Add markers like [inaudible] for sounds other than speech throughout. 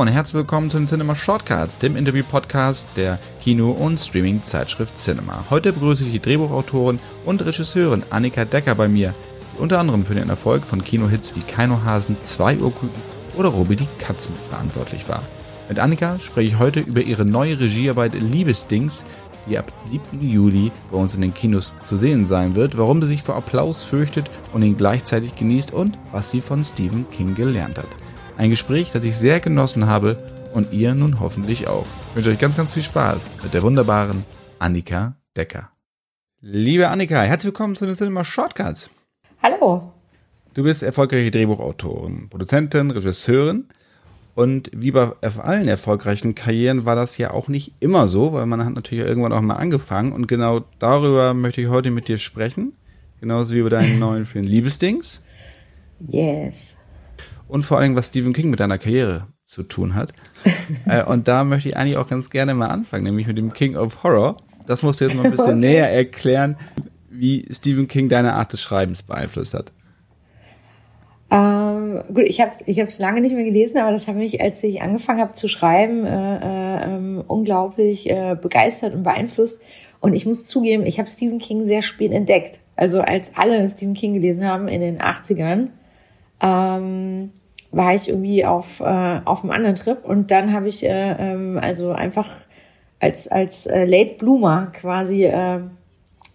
Und herzlich willkommen zu den Cinema Shortcuts, dem Interview-Podcast der Kino- und Streaming-Zeitschrift Cinema. Heute begrüße ich die Drehbuchautorin und Regisseurin Annika Decker bei mir, die unter anderem für den Erfolg von Kinohits wie Keinohasen, Zwei Uhr oder Robi die Katzen verantwortlich war. Mit Annika spreche ich heute über ihre neue Regiearbeit Liebesdings, die ab 7. Juli bei uns in den Kinos zu sehen sein wird, warum sie sich vor Applaus fürchtet und ihn gleichzeitig genießt und was sie von Stephen King gelernt hat. Ein Gespräch, das ich sehr genossen habe und ihr nun hoffentlich auch. Ich wünsche euch ganz, ganz viel Spaß mit der wunderbaren Annika Decker. Liebe Annika, herzlich willkommen zu den Cinema Shortcuts. Hallo. Du bist erfolgreiche Drehbuchautorin, Produzentin, Regisseurin. Und wie bei allen erfolgreichen Karrieren war das ja auch nicht immer so, weil man hat natürlich irgendwann auch mal angefangen. Und genau darüber möchte ich heute mit dir sprechen. Genauso wie über deinen neuen Film Liebesdings. Yes und vor allem, was Stephen King mit deiner Karriere zu tun hat. [laughs] äh, und da möchte ich eigentlich auch ganz gerne mal anfangen, nämlich mit dem King of Horror. Das musst du jetzt mal ein bisschen [laughs] okay. näher erklären, wie Stephen King deine Art des Schreibens beeinflusst hat. Ähm, gut, ich habe es ich hab's lange nicht mehr gelesen, aber das hat mich, als ich angefangen habe zu schreiben, äh, äh, ähm, unglaublich äh, begeistert und beeinflusst. Und ich muss zugeben, ich habe Stephen King sehr spät entdeckt. Also als alle Stephen King gelesen haben in den 80ern, ähm, war ich irgendwie auf, äh, auf einem anderen Trip und dann habe ich äh, ähm, also einfach als, als äh, Late Bloomer quasi äh,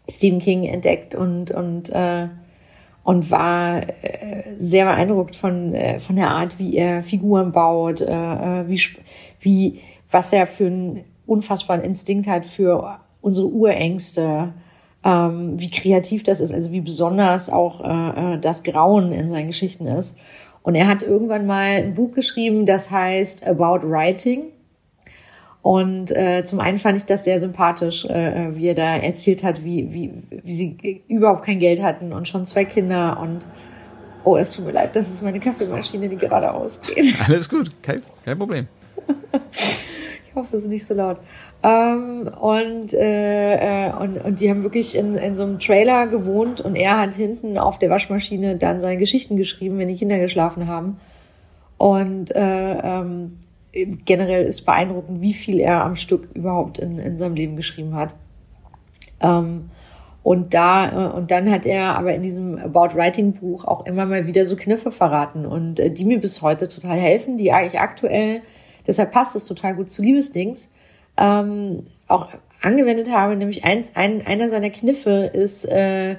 Stephen King entdeckt und, und, äh, und war äh, sehr beeindruckt von, äh, von der Art, wie er Figuren baut, äh, äh wie, wie, was er für einen unfassbaren Instinkt hat für unsere Urängste, ähm, wie kreativ das ist, also wie besonders auch äh, äh das Grauen in seinen Geschichten ist. Und er hat irgendwann mal ein Buch geschrieben, das heißt About Writing. Und äh, zum einen fand ich das sehr sympathisch, äh, wie er da erzählt hat, wie, wie, wie sie überhaupt kein Geld hatten und schon zwei Kinder und oh, es tut mir leid, das ist meine Kaffeemaschine, die gerade ausgeht. Alles gut, kein, kein Problem. [laughs] ich hoffe, es ist nicht so laut. Ähm, und, äh, äh, und, und die haben wirklich in, in so einem Trailer gewohnt und er hat hinten auf der Waschmaschine dann seine Geschichten geschrieben, wenn die Kinder geschlafen haben. Und äh, ähm, generell ist beeindruckend, wie viel er am Stück überhaupt in, in seinem Leben geschrieben hat. Ähm, und da, äh, und dann hat er aber in diesem About Writing Buch auch immer mal wieder so Kniffe verraten und äh, die mir bis heute total helfen, die eigentlich aktuell, deshalb passt es total gut zu Liebesdings, ähm, auch angewendet habe. Nämlich eins, ein, einer seiner Kniffe ist, äh,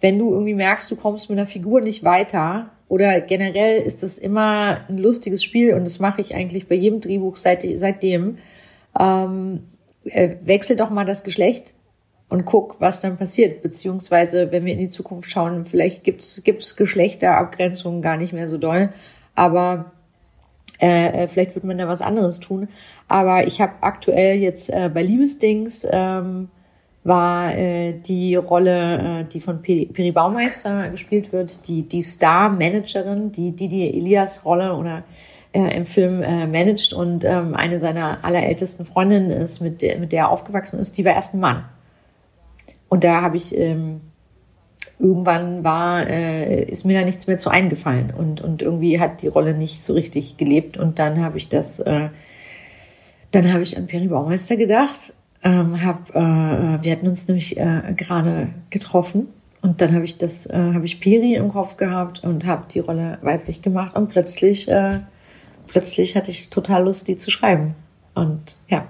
wenn du irgendwie merkst, du kommst mit einer Figur nicht weiter oder generell ist das immer ein lustiges Spiel und das mache ich eigentlich bei jedem Drehbuch seit, seitdem. Ähm, äh, wechsel doch mal das Geschlecht und guck, was dann passiert. Beziehungsweise, wenn wir in die Zukunft schauen, vielleicht gibt's gibt's Geschlechterabgrenzungen gar nicht mehr so doll. Aber äh, äh, vielleicht wird man da was anderes tun. Aber ich habe aktuell jetzt äh, bei Liebesdings ähm, war äh, die Rolle, äh, die von Peri, Baumeister gespielt wird, die, die Star-Managerin, die, die Elias-Rolle oder äh, im Film äh, managt und ähm, eine seiner allerältesten Freundinnen ist, mit der, mit der er aufgewachsen ist, die war erst ein Mann. Und da habe ich ähm, irgendwann war, äh, ist mir da nichts mehr zu eingefallen. Und, und irgendwie hat die Rolle nicht so richtig gelebt. Und dann habe ich das, äh, dann habe ich an Peri Baumeister gedacht, ähm, hab, äh, wir hatten uns nämlich äh, gerade getroffen. Und dann habe ich das, äh, habe ich Peri im Kopf gehabt und habe die Rolle weiblich gemacht. Und plötzlich, äh, plötzlich hatte ich total Lust, die zu schreiben. Und ja,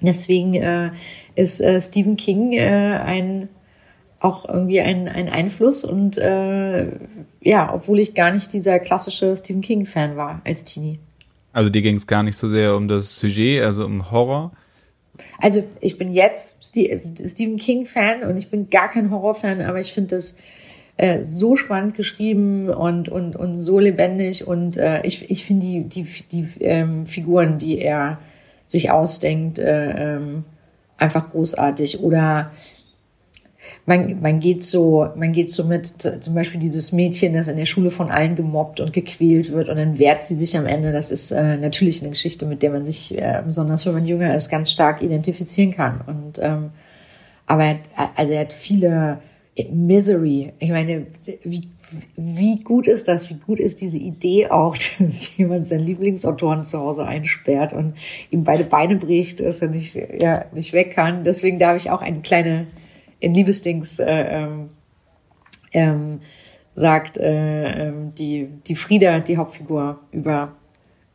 deswegen äh, ist äh, Stephen King äh, ein auch irgendwie ein, ein Einfluss und äh, ja, obwohl ich gar nicht dieser klassische Stephen King-Fan war als Teenie. Also dir ging es gar nicht so sehr um das Sujet, also um Horror? Also ich bin jetzt Stephen King-Fan und ich bin gar kein Horror-Fan, aber ich finde das äh, so spannend geschrieben und, und, und so lebendig und äh, ich, ich finde die, die, die ähm, Figuren, die er sich ausdenkt, äh, ähm, einfach großartig. Oder man, man geht so, man geht so mit, zum Beispiel dieses Mädchen, das in der Schule von allen gemobbt und gequält wird und dann wehrt sie sich am Ende. Das ist äh, natürlich eine Geschichte, mit der man sich, äh, besonders wenn man jünger ist, ganz stark identifizieren kann. Und ähm, aber er hat, also er hat viele Misery. Ich meine, wie, wie gut ist das? Wie gut ist diese Idee auch, [laughs] dass jemand seinen Lieblingsautoren zu Hause einsperrt und ihm beide Beine bricht, dass er nicht, ja, nicht weg kann. Deswegen darf ich auch eine kleine in Liebesdings äh, ähm, ähm, sagt äh, ähm, die die Frieda, die Hauptfigur über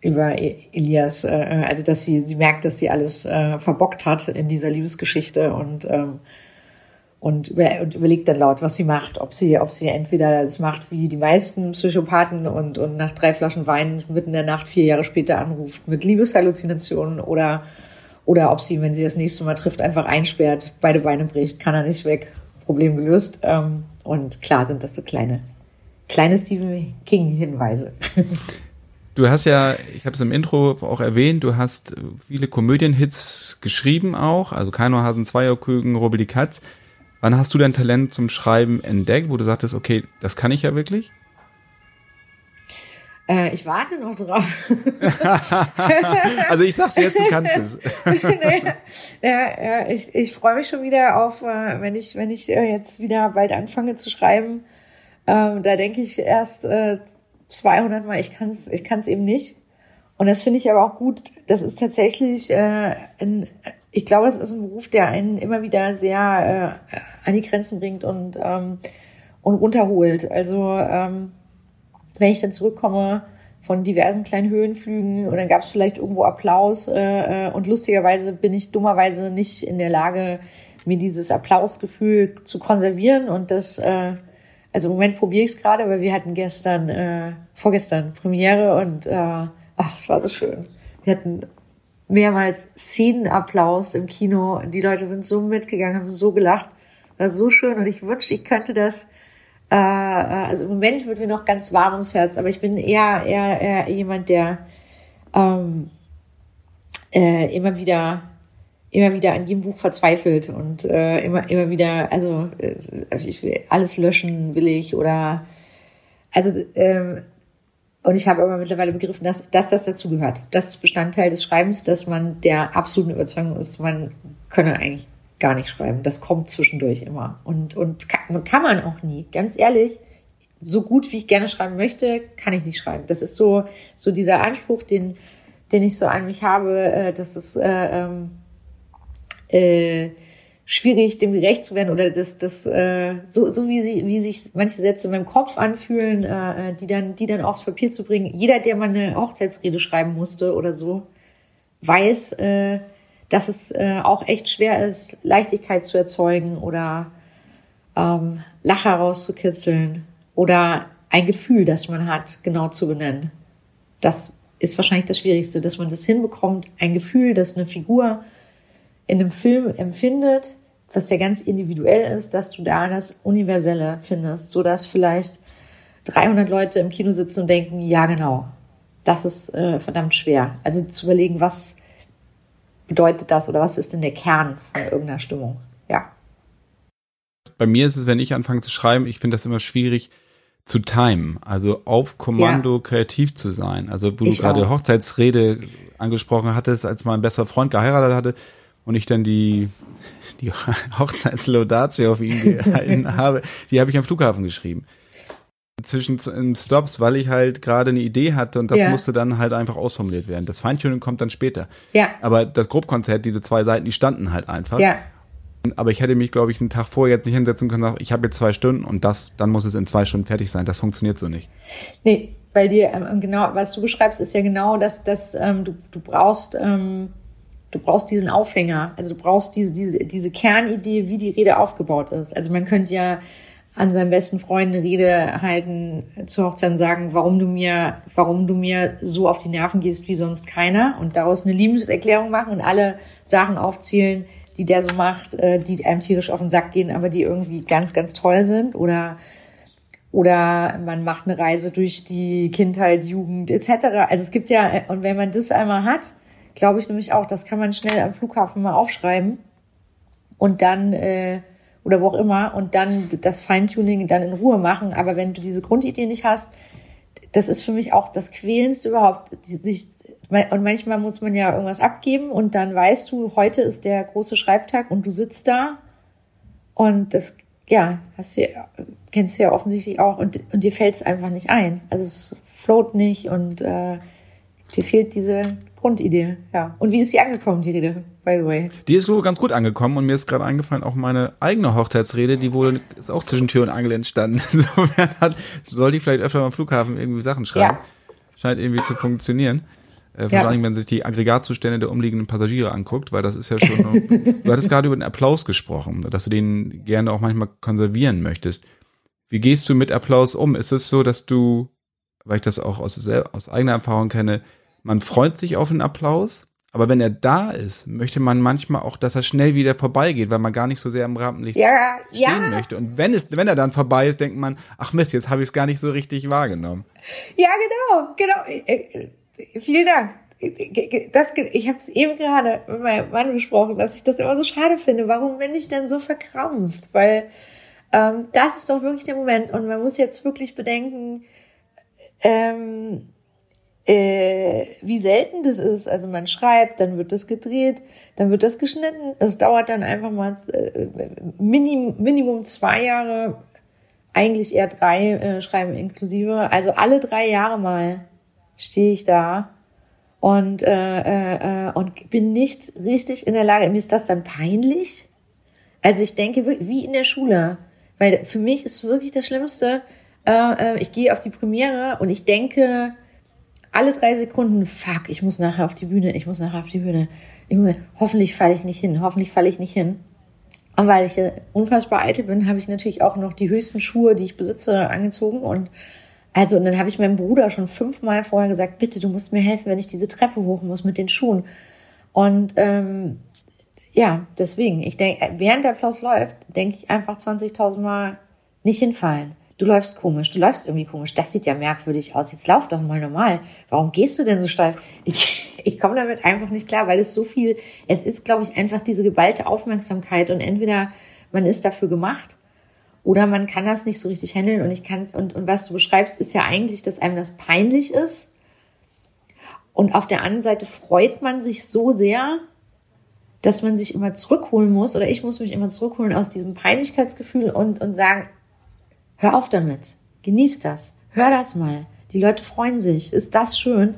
über e-, Elias, äh, also dass sie sie merkt, dass sie alles äh, verbockt hat in dieser Liebesgeschichte und ähm, und, über, und überlegt dann laut, was sie macht, ob sie ob sie entweder das macht wie die meisten Psychopathen und und nach drei Flaschen Wein mitten in der Nacht vier Jahre später anruft mit Liebeshalluzinationen oder oder ob sie, wenn sie das nächste Mal trifft, einfach einsperrt, beide Beine bricht, kann er nicht weg, Problem gelöst. Ähm, und klar sind das so kleine, kleine Stephen King-Hinweise. Du hast ja, ich habe es im Intro auch erwähnt, du hast viele Komödienhits geschrieben auch, also Keino Hasen, Zweierküken, Robby die Katz. Wann hast du dein Talent zum Schreiben entdeckt, wo du sagtest, okay, das kann ich ja wirklich? Äh, ich warte noch drauf. [laughs] also ich sag's jetzt, du kannst es. [laughs] nee, ja, ich, ich freue mich schon wieder auf, äh, wenn ich, wenn ich äh, jetzt wieder bald anfange zu schreiben. Ähm, da denke ich erst äh, 200 Mal, ich kann's, ich kann's eben nicht. Und das finde ich aber auch gut. Das ist tatsächlich äh, ein, ich glaube, es ist ein Beruf, der einen immer wieder sehr äh, an die Grenzen bringt und ähm, und runterholt. Also ähm, wenn ich dann zurückkomme von diversen kleinen Höhenflügen und dann gab es vielleicht irgendwo Applaus äh, äh, und lustigerweise bin ich dummerweise nicht in der Lage, mir dieses Applausgefühl zu konservieren und das, äh, also im Moment probiere ich es gerade, weil wir hatten gestern, äh, vorgestern Premiere und äh, ach, es war so schön. Wir hatten mehrmals Szenenapplaus im Kino. Die Leute sind so mitgegangen, haben so gelacht. War so schön und ich wünschte, ich könnte das äh, äh, also im Moment wird mir noch ganz warm ums Herz, aber ich bin eher, eher, eher jemand, der ähm, äh, immer wieder immer wieder an jedem Buch verzweifelt und äh, immer immer wieder also äh, ich will alles löschen will ich oder also ähm, und ich habe aber mittlerweile begriffen, dass, dass das dazu gehört. Das ist Bestandteil des Schreibens, dass man der absoluten Überzeugung ist, man könne eigentlich gar nicht schreiben. Das kommt zwischendurch immer. Und, und kann, kann man auch nie. Ganz ehrlich, so gut wie ich gerne schreiben möchte, kann ich nicht schreiben. Das ist so, so dieser Anspruch, den, den ich so an mich habe, äh, dass es äh, ähm, äh, schwierig, dem gerecht zu werden oder das, das äh, so, so wie, sich, wie sich manche Sätze in meinem Kopf anfühlen, äh, äh, die dann, die dann aufs Papier zu bringen. Jeder, der mal eine Hochzeitsrede schreiben musste oder so, weiß, äh, dass es äh, auch echt schwer ist, Leichtigkeit zu erzeugen oder ähm, Lacher rauszukitzeln oder ein Gefühl, das man hat, genau zu benennen. Das ist wahrscheinlich das Schwierigste, dass man das hinbekommt, ein Gefühl, das eine Figur in einem Film empfindet, was ja ganz individuell ist, dass du da das Universelle findest, so dass vielleicht 300 Leute im Kino sitzen und denken, ja genau, das ist äh, verdammt schwer. Also zu überlegen, was bedeutet das oder was ist denn der Kern von irgendeiner Stimmung? Ja. Bei mir ist es, wenn ich anfange zu schreiben, ich finde das immer schwierig zu timen, also auf Kommando ja. kreativ zu sein. Also wo ich du gerade Hochzeitsrede angesprochen hattest, als mein bester Freund geheiratet hatte und ich dann die die [laughs] Hochzeitslaudatio auf ihn gehalten [laughs] habe, die habe ich am Flughafen geschrieben zwischen Stops, weil ich halt gerade eine Idee hatte und das ja. musste dann halt einfach ausformuliert werden. Das Feintuning kommt dann später. Ja. Aber das Grobkonzert, diese zwei Seiten, die standen halt einfach. Ja. Aber ich hätte mich, glaube ich, einen Tag vorher jetzt nicht hinsetzen können, ich habe jetzt zwei Stunden und das, dann muss es in zwei Stunden fertig sein. Das funktioniert so nicht. Nee, weil dir ähm, genau, was du beschreibst, ist ja genau das, dass ähm, du, du brauchst, ähm, du brauchst diesen Aufhänger. Also du brauchst diese, diese, diese Kernidee, wie die Rede aufgebaut ist. Also man könnte ja an seinem besten Freund eine Rede halten, zur Hochzeit sagen, warum du mir, warum du mir so auf die Nerven gehst wie sonst keiner und daraus eine Liebeserklärung machen und alle Sachen aufzählen, die der so macht, äh, die einem tierisch auf den Sack gehen, aber die irgendwie ganz, ganz toll sind oder oder man macht eine Reise durch die Kindheit, Jugend etc. Also es gibt ja, und wenn man das einmal hat, glaube ich nämlich auch, das kann man schnell am Flughafen mal aufschreiben und dann äh, oder wo auch immer und dann das Feintuning dann in Ruhe machen. Aber wenn du diese Grundidee nicht hast, das ist für mich auch das Quälendste überhaupt. Sich, und manchmal muss man ja irgendwas abgeben und dann weißt du, heute ist der große Schreibtag und du sitzt da und das, ja, hast du, kennst du ja offensichtlich auch und, und dir fällt es einfach nicht ein. Also es float nicht und äh, dir fehlt diese Grundidee, ja. Und wie ist die angekommen, die Rede, by the way? Die ist wohl ganz gut angekommen und mir ist gerade eingefallen, auch meine eigene Hochzeitsrede, die wohl ist auch zwischen Tür und Angel entstanden. [laughs] Insofern hat, soll die vielleicht öfter am Flughafen irgendwie Sachen schreiben. Ja. Scheint irgendwie zu funktionieren. Äh, vor allem, wenn sich die Aggregatzustände der umliegenden Passagiere anguckt, weil das ist ja schon. du hattest gerade über den Applaus gesprochen, dass du den gerne auch manchmal konservieren möchtest. Wie gehst du mit Applaus um? Ist es so, dass du, weil ich das auch aus, aus eigener Erfahrung kenne, man freut sich auf einen Applaus, aber wenn er da ist, möchte man manchmal auch, dass er schnell wieder vorbeigeht, weil man gar nicht so sehr im Rampenlicht ja, stehen ja. möchte. Und wenn es, wenn er dann vorbei ist, denkt man, ach Mist, jetzt habe ich es gar nicht so richtig wahrgenommen. Ja, genau, genau. Äh, äh, vielen Dank. Das, ich habe es eben gerade mit meinem Mann besprochen, dass ich das immer so schade finde. Warum bin ich denn so verkrampft? Weil ähm, das ist doch wirklich der Moment. Und man muss jetzt wirklich bedenken, ähm, äh, wie selten das ist. Also man schreibt, dann wird das gedreht, dann wird das geschnitten. Das dauert dann einfach mal äh, Minim, Minimum zwei Jahre, eigentlich eher drei äh, Schreiben inklusive. Also alle drei Jahre mal stehe ich da und, äh, äh, und bin nicht richtig in der Lage. Mir ist das dann peinlich. Also ich denke wie in der Schule. Weil für mich ist wirklich das Schlimmste, äh, äh, ich gehe auf die Premiere und ich denke, alle drei Sekunden, fuck, ich muss nachher auf die Bühne, ich muss nachher auf die Bühne. Muss, hoffentlich falle ich nicht hin, hoffentlich falle ich nicht hin. Und weil ich unfassbar eitel bin, habe ich natürlich auch noch die höchsten Schuhe, die ich besitze, angezogen. Und also, und dann habe ich meinem Bruder schon fünfmal vorher gesagt, bitte, du musst mir helfen, wenn ich diese Treppe hoch muss mit den Schuhen. Und ähm, ja, deswegen, ich denke, während der Applaus läuft, denke ich einfach 20.000 Mal nicht hinfallen du läufst komisch, du läufst irgendwie komisch, das sieht ja merkwürdig aus, jetzt lauf doch mal normal. Warum gehst du denn so steif? Ich, [laughs] ich komme damit einfach nicht klar, weil es so viel, es ist, glaube ich, einfach diese geballte Aufmerksamkeit und entweder man ist dafür gemacht oder man kann das nicht so richtig handeln und ich kann, und, und was du beschreibst, ist ja eigentlich, dass einem das peinlich ist. Und auf der anderen Seite freut man sich so sehr, dass man sich immer zurückholen muss oder ich muss mich immer zurückholen aus diesem Peinlichkeitsgefühl und, und sagen, Hör auf damit. Genieß das. Hör das mal. Die Leute freuen sich. Ist das schön?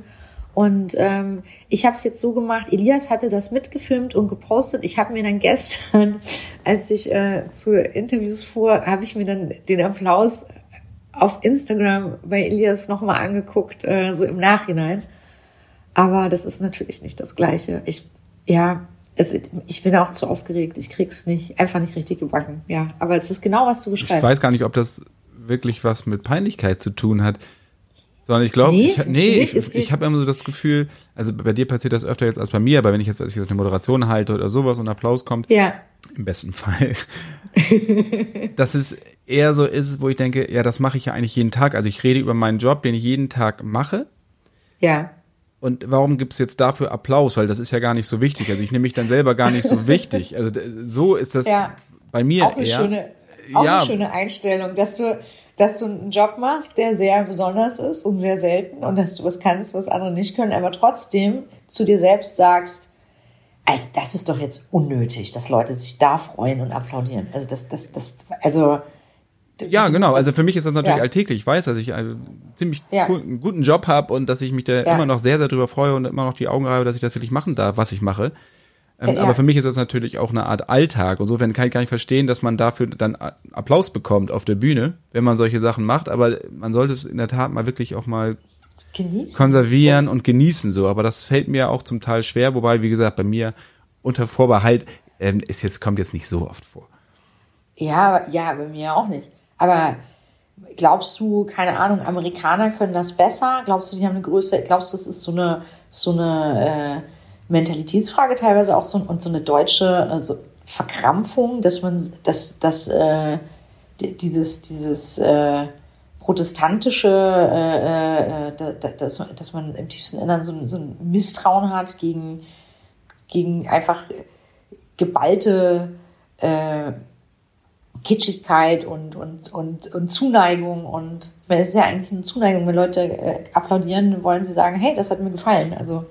Und ähm, ich habe es jetzt so gemacht, Elias hatte das mitgefilmt und gepostet. Ich habe mir dann gestern, [laughs] als ich äh, zu Interviews fuhr, habe ich mir dann den Applaus auf Instagram bei Elias nochmal angeguckt, äh, so im Nachhinein. Aber das ist natürlich nicht das Gleiche. Ich, ja, es, ich bin auch zu aufgeregt. Ich krieg's nicht, einfach nicht richtig gebacken. Ja, aber es ist genau, was du beschreibst. Ich weiß gar nicht, ob das wirklich was mit Peinlichkeit zu tun hat. Sondern ich glaube, nee, ich, nee, ich, ich habe immer so das Gefühl, also bei dir passiert das öfter jetzt als bei mir, aber wenn ich jetzt, weiß ich, jetzt eine Moderation halte oder sowas und Applaus kommt, ja. im besten Fall, [laughs] dass es eher so ist, wo ich denke, ja, das mache ich ja eigentlich jeden Tag. Also ich rede über meinen Job, den ich jeden Tag mache. Ja. Und warum gibt's jetzt dafür Applaus? Weil das ist ja gar nicht so wichtig. Also ich nehme mich dann selber gar nicht so [laughs] wichtig. Also so ist das ja. bei mir auch eine eher. Schöne, auch ja. eine schöne Einstellung, dass du, dass du einen Job machst, der sehr besonders ist und sehr selten und dass du was kannst, was andere nicht können, aber trotzdem zu dir selbst sagst, also das ist doch jetzt unnötig, dass Leute sich da freuen und applaudieren. Also das, das, das, also ja, genau. Also für mich ist das natürlich ja. alltäglich. Ich weiß, dass ich einen ziemlich ja. einen guten Job habe und dass ich mich da ja. immer noch sehr, sehr drüber freue und immer noch die Augen reibe, dass ich das wirklich machen darf, was ich mache. Ähm, aber für mich ist das natürlich auch eine Art Alltag. Und Insofern kann ich gar nicht verstehen, dass man dafür dann Applaus bekommt auf der Bühne, wenn man solche Sachen macht. Aber man sollte es in der Tat mal wirklich auch mal genießen. konservieren und genießen so. Aber das fällt mir auch zum Teil schwer. Wobei, wie gesagt, bei mir unter Vorbehalt ähm, ist jetzt kommt jetzt nicht so oft vor. Ja, ja, bei mir auch nicht. Aber glaubst du, keine Ahnung, Amerikaner können das besser? Glaubst du, die haben eine größere, glaubst du, das ist so eine, so eine äh, Mentalitätsfrage teilweise auch so und so eine deutsche also Verkrampfung, dass man, dass, dass äh, dieses, dieses äh, protestantische, äh, äh, dass, dass man im tiefsten Innern so, so ein Misstrauen hat gegen, gegen einfach geballte äh, Kitschigkeit und, und, und, und Zuneigung. Und es ist ja eigentlich eine Zuneigung, wenn Leute äh, applaudieren, wollen sie sagen, hey, das hat mir gefallen. Also,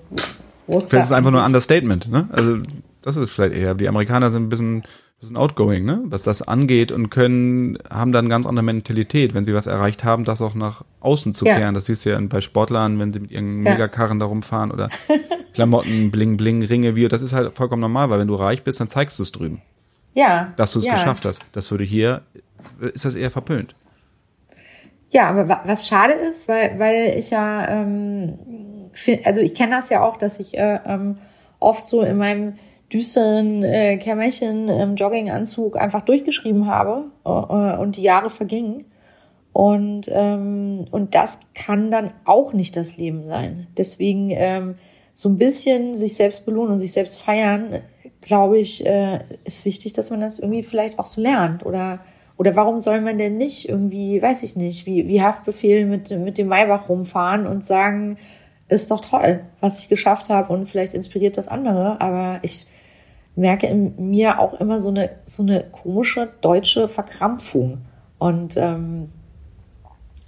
ist das? ist einfach nur ein Understatement, ne? Also, das ist vielleicht eher. Die Amerikaner sind ein bisschen bisschen outgoing, ne? Was das angeht und können, haben dann ganz andere Mentalität, wenn sie was erreicht haben, das auch nach außen zu Ja. kehren. Das siehst du ja bei Sportlern, wenn sie mit ihren Ja. Megakarren da rumfahren oder [laughs] Klamotten, Bling, Bling, Ringe, wie, das ist halt vollkommen normal, weil wenn du reich bist, dann zeigst du es drüben, Ja. dass du es ja. geschafft hast. Das würde hier, ist das eher verpönt. Ja, aber wa- was schade ist, weil, weil ich ja, ähm, also ich kenne das ja auch, dass ich äh, ähm, oft so in meinem düsteren äh, Kämmerchen im Jogginganzug einfach durchgeschrieben habe äh, äh, und die Jahre vergingen. Und, ähm, und das kann dann auch nicht das Leben sein. Deswegen ähm, so ein bisschen sich selbst belohnen und sich selbst feiern, glaube ich, äh, ist wichtig, dass man das irgendwie vielleicht auch so lernt. Oder, oder warum soll man denn nicht irgendwie, weiß ich nicht, wie, wie Haftbefehl mit, mit dem Maybach rumfahren und sagen, ist doch toll, was ich geschafft habe und vielleicht inspiriert das andere. Aber ich merke in mir auch immer so eine, so eine komische deutsche Verkrampfung. Und, ähm,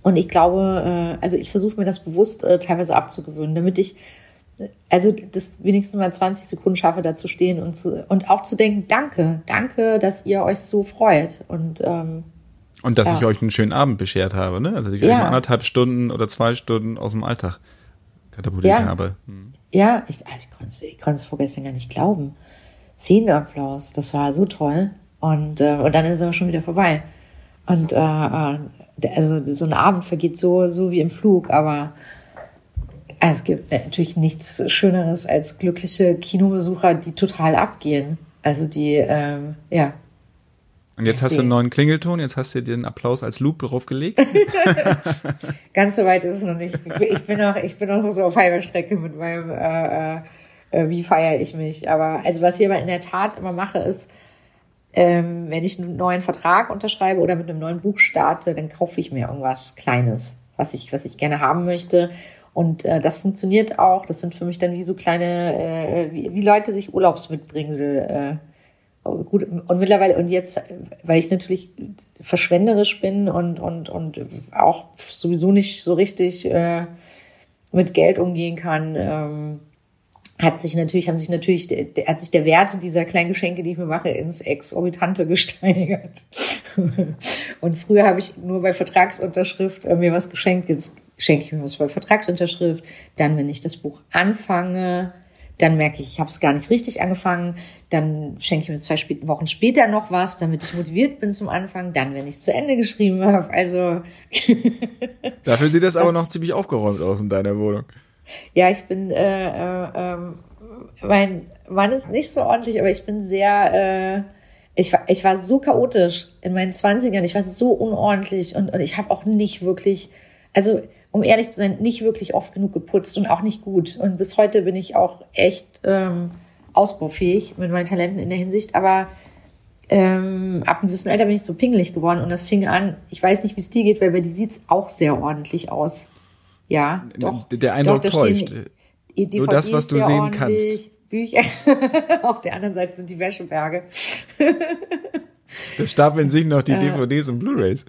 und ich glaube, äh, also ich versuche mir das bewusst äh, teilweise abzugewöhnen, damit ich also das wenigstens mal 20 Sekunden schaffe, da zu stehen und, zu, und auch zu denken, danke, danke, dass ihr euch so freut. Und ähm, Und dass Ja. ich euch einen schönen Abend beschert habe, ne? Also, ich Ja. anderthalb Stunden oder zwei Stunden aus dem Alltag katapultiert Ja. habe. Hm. ja, ich, ich konnte es ich konnte es vorgestern gar nicht glauben. Szenenapplaus, das war so toll. Und, äh, und dann ist es aber schon wieder vorbei. Und äh, äh, also so ein Abend vergeht so, so wie im Flug, aber es gibt natürlich nichts Schöneres als glückliche Kinobesucher, die total abgehen. Also die, ähm, ja, Und jetzt hast du Deswegen. einen neuen Klingelton, jetzt hast du dir den Applaus als Loop draufgelegt. [laughs] [laughs] Ganz so weit ist es noch nicht. Ich bin, noch, ich bin noch so auf halber Strecke mit meinem, äh, äh, wie feiere ich mich. Aber also was ich aber in der Tat immer mache, ist, ähm, wenn ich einen neuen Vertrag unterschreibe oder mit einem neuen Buch starte, dann kaufe ich mir irgendwas Kleines, was ich, was ich gerne haben möchte. Und äh, das funktioniert auch. Das sind für mich dann wie so kleine, äh, wie, wie Leute sich Urlaubsmitbringsel äh, gut und mittlerweile und jetzt weil ich natürlich verschwenderisch bin und und und auch sowieso nicht so richtig äh, mit Geld umgehen kann ähm, hat sich natürlich haben sich natürlich hat sich der Wert dieser kleinen Geschenke die ich mir mache ins exorbitante [laughs] gesteigert. Und früher habe ich nur bei Vertragsunterschrift äh, mir was geschenkt jetzt schenke ich mir was bei Vertragsunterschrift dann wenn ich das Buch anfange dann merke ich, ich habe es gar nicht richtig angefangen. Dann schenke ich mir zwei Wochen später noch was, damit ich motiviert bin zum Anfang. Dann, wenn ich es zu Ende geschrieben habe. Also [laughs] Dafür sieht das aber Das- noch ziemlich aufgeräumt aus in deiner Wohnung. ja, ich bin, äh, äh, ähm, mein Mann ist nicht so ordentlich, aber ich bin sehr, äh, ich war, ich war so chaotisch in meinen Zwanzigern. Ich war so unordentlich und, und ich habe auch nicht wirklich, also um ehrlich zu sein, nicht wirklich oft genug geputzt und auch nicht gut. Und bis heute bin ich auch echt ähm, ausbaufähig mit meinen Talenten in der Hinsicht, aber ähm, ab einem gewissen Alter bin ich so pingelig geworden und das fing an, ich weiß nicht, wie es dir geht, weil bei dir sieht's auch sehr ordentlich aus. Ja, doch. Der Eindruck doch, täuscht. DVDs Nur das, was du sehen ordentlich, Bücher. [laughs] Auf der anderen Seite sind die Wäscheberge. Da stapeln sich noch die DVDs und Blu-Rays.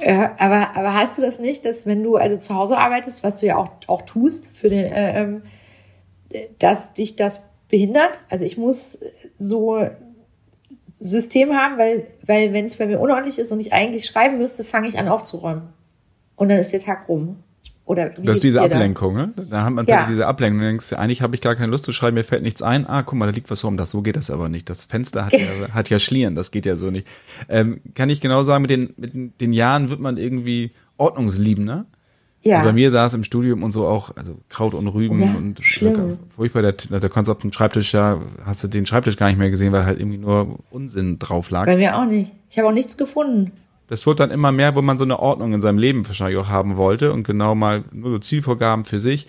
Äh, aber, aber hast du das nicht, dass wenn du also zu Hause arbeitest, was du ja auch, auch tust, für den, äh, ähm, dass dich das behindert? Also ich muss so System haben, weil, weil wenn es bei mir unordentlich ist und ich eigentlich schreiben müsste, fange ich an aufzuräumen. Und dann ist der Tag rum. Oder wie Das ist diese? Ablenkung, ne? Da hat man Ja. diese Ablenkung. Du denkst, eigentlich habe ich gar keine Lust zu schreiben, mir fällt nichts ein. Ah, guck mal, da liegt was rum. Das so geht das aber nicht. Das Fenster hat ja, [laughs] hat ja Schlieren, das geht ja so nicht. Ähm, kann ich genau sagen, mit den, mit den Jahren wird man irgendwie ordnungsliebender. Ja. Also bei mir saß im Studium und so auch, also Kraut und Rüben Ja, und schlimm. furchtbar, da, da konntest auf dem Schreibtisch, da hast du den Schreibtisch gar nicht mehr gesehen, weil halt irgendwie nur Unsinn drauf lag. Bei mir auch nicht. Ich habe auch nichts gefunden. Das wurde dann immer mehr, wo man so eine Ordnung in seinem Leben wahrscheinlich auch haben wollte und genau mal nur so Zielvorgaben für sich,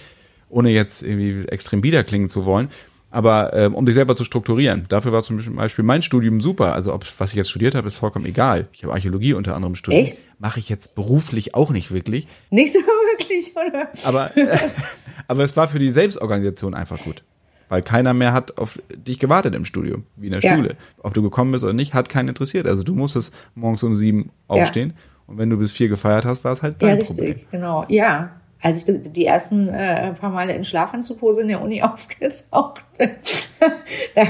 ohne jetzt irgendwie extrem bieder klingen zu wollen. Aber ähm, um dich selber zu strukturieren. Dafür war zum Beispiel mein Studium super. Also ob was ich jetzt studiert habe, ist vollkommen egal. Ich habe Archäologie unter anderem studiert. Echt? Mache ich jetzt beruflich auch nicht wirklich. Nicht so [laughs] wirklich, oder? Aber, [laughs] aber es war für die Selbstorganisation einfach gut. Weil keiner mehr hat auf dich gewartet im Studium, wie in der Ja. Schule. Ob du gekommen bist oder nicht, hat keinen interessiert. Also du musstest morgens um sieben aufstehen. Und wenn du bis vier gefeiert hast, war es halt Ja, dein richtig, Problem. genau. Ja. Als ich die- die ersten äh, paar Male in Schlafanzughose in der Uni [laughs] aufgetaucht bin, [laughs] da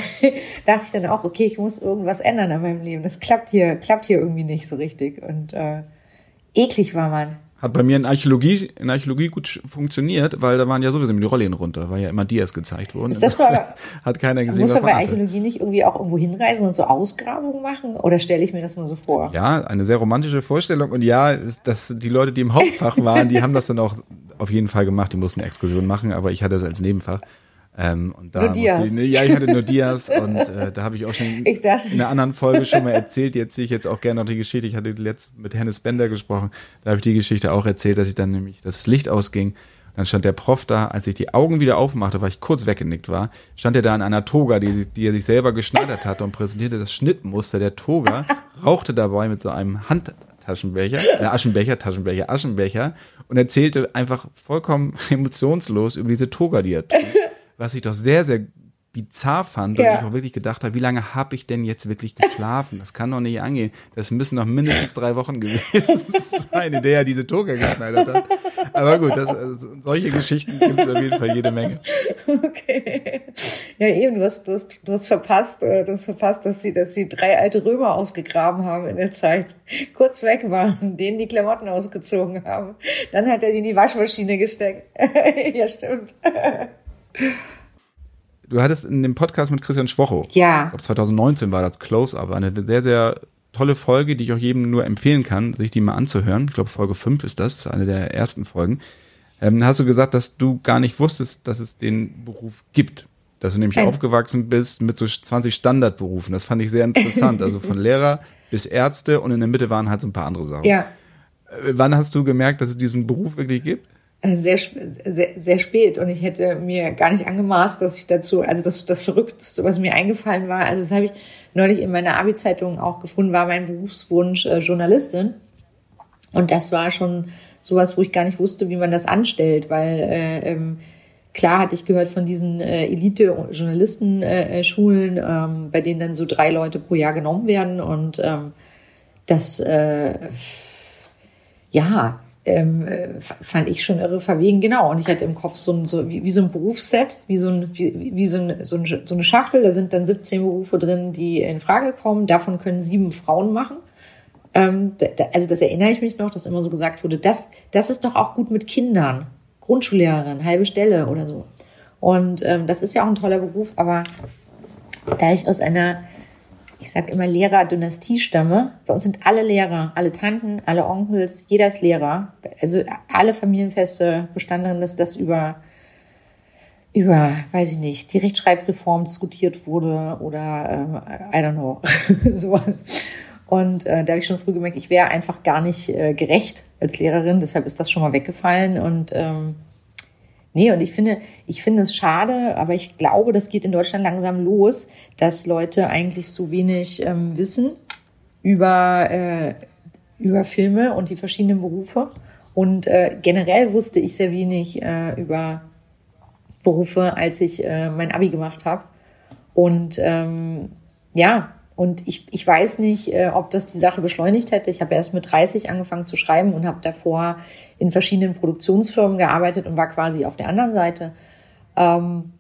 dachte ich dann auch, okay, ich muss irgendwas ändern an meinem Leben. Das klappt hier, klappt hier irgendwie nicht so richtig. Und äh, eklig war man. Hat bei mir in Archäologie, in Archäologie gut funktioniert, weil da waren ja sowieso die Rollen runter, weil ja immer Dias gezeigt wurden. Ist das aber, [laughs] hat keiner gesehen. Muss man bei Archäologie nicht irgendwie auch irgendwo hinreisen und so Ausgrabungen machen? Oder stelle ich mir das nur so vor? Ja, eine sehr romantische Vorstellung. Und ja, dass die Leute, die im Hauptfach waren, die [laughs] haben das dann auch auf jeden Fall gemacht. Die mussten eine Exkursion machen, aber ich hatte das als Nebenfach. Ähm, und da. Ich, ne, ja, ich hatte nur Dias [laughs] und äh, da habe ich auch schon ich dachte, in einer anderen Folge schon mal erzählt. Jetzt sehe ich jetzt auch gerne noch die Geschichte. Ich hatte letzt mit Hennes Bender gesprochen. Da habe ich die Geschichte auch erzählt, dass ich dann nämlich, dass das Licht ausging. Dann stand der Prof da, als ich die Augen wieder aufmachte, weil ich kurz weggenickt war, stand er da in einer Toga, die, die er sich selber geschneidert hatte und präsentierte das Schnittmuster der Toga, rauchte dabei mit so einem Handtaschenbecher, äh, Aschenbecher, Taschenbecher, Aschenbecher und erzählte einfach vollkommen emotionslos über diese Toga, die er trug was ich doch sehr, sehr bizarr fand ja. und ich auch wirklich gedacht habe, wie lange habe ich denn jetzt wirklich geschlafen? Das kann doch nicht angehen. Das müssen doch mindestens drei Wochen gewesen [laughs] sein, in der er diese Toga geschneidert hat. Aber gut, das, also, solche Geschichten gibt es auf jeden Fall jede Menge. Okay. Ja, eben, du hast, du hast, du hast verpasst, äh, du hast verpasst, dass sie, dass sie drei alte Römer ausgegraben haben in der Zeit, kurz weg waren, denen die Klamotten ausgezogen haben. Dann hat er die in die Waschmaschine gesteckt. [laughs] ja, stimmt. Du hattest in dem Podcast mit Christian Schwocho, ja. ich glaube 2019 war das Close-Up, eine sehr, sehr tolle Folge, die ich auch jedem nur empfehlen kann, sich die mal anzuhören. Ich glaube, Folge 5 ist das, das ist eine der ersten Folgen. Ähm, hast du gesagt, dass du gar nicht wusstest, dass es den Beruf gibt. Dass du nämlich Nein. aufgewachsen bist mit so 20 Standardberufen. Das fand ich sehr interessant. Also von [laughs] Lehrer bis Ärzte und in der Mitte waren halt so ein paar andere Sachen. Ja. Äh, wann hast du gemerkt, dass es diesen Beruf wirklich gibt? Äh, sehr, sehr, sehr spät. Und ich hätte mir gar nicht angemaßt, dass ich dazu, also das, das Verrückteste, was mir eingefallen war, also das habe ich neulich in meiner Abi-Zeitung auch gefunden, war mein Berufswunsch äh, Journalistin. Und das war schon sowas, wo ich gar nicht wusste, wie man das anstellt, weil äh, ähm, klar hatte ich gehört von diesen äh, Elite-Journalisten-Schulen, äh, ähm, bei denen dann so drei Leute pro Jahr genommen werden. Und ähm, das äh, ja, ähm, fand ich schon irre verwegen. Genau. Und ich hatte im Kopf so ein, so, wie, wie so ein Berufsset, wie so, ein, wie, wie so, ein, so, ein, so eine Schachtel. Da sind dann 17 Berufe drin, die in Frage kommen. Davon können sieben Frauen machen. Ähm, da, also das erinnere ich mich noch, dass immer so gesagt wurde, das, das ist doch auch gut mit Kindern. Grundschullehrerin, halbe Stelle oder so. Und ähm, das ist ja auch ein toller Beruf, aber da ich aus einer ich sage immer Lehrer-Dynastie stamme. Bei uns sind alle Lehrer, alle Tanten, alle Onkels, jeder ist Lehrer. Also alle Familienfeste bestanden darin, dass das über, über, weiß ich nicht, die Rechtschreibreform diskutiert wurde oder ähm, I don't know. [laughs] so. Und äh, da habe ich schon früh gemerkt, ich wäre einfach gar nicht äh, gerecht als Lehrerin, deshalb ist das schon mal weggefallen. Und ähm, Nee, und ich finde, ich finde es schade, aber ich glaube, das geht in Deutschland langsam los, dass Leute eigentlich so wenig ähm, wissen über, äh, über Filme und die verschiedenen Berufe. Und äh, generell wusste ich sehr wenig äh, über Berufe, als ich äh, mein Abi gemacht habe. Und ähm, ja, und ich, ich weiß nicht, äh, ob das die Sache beschleunigt hätte. Ich habe erst mit 30 angefangen zu schreiben und habe davor in verschiedenen Produktionsfirmen gearbeitet und war quasi auf der anderen Seite. Ähm,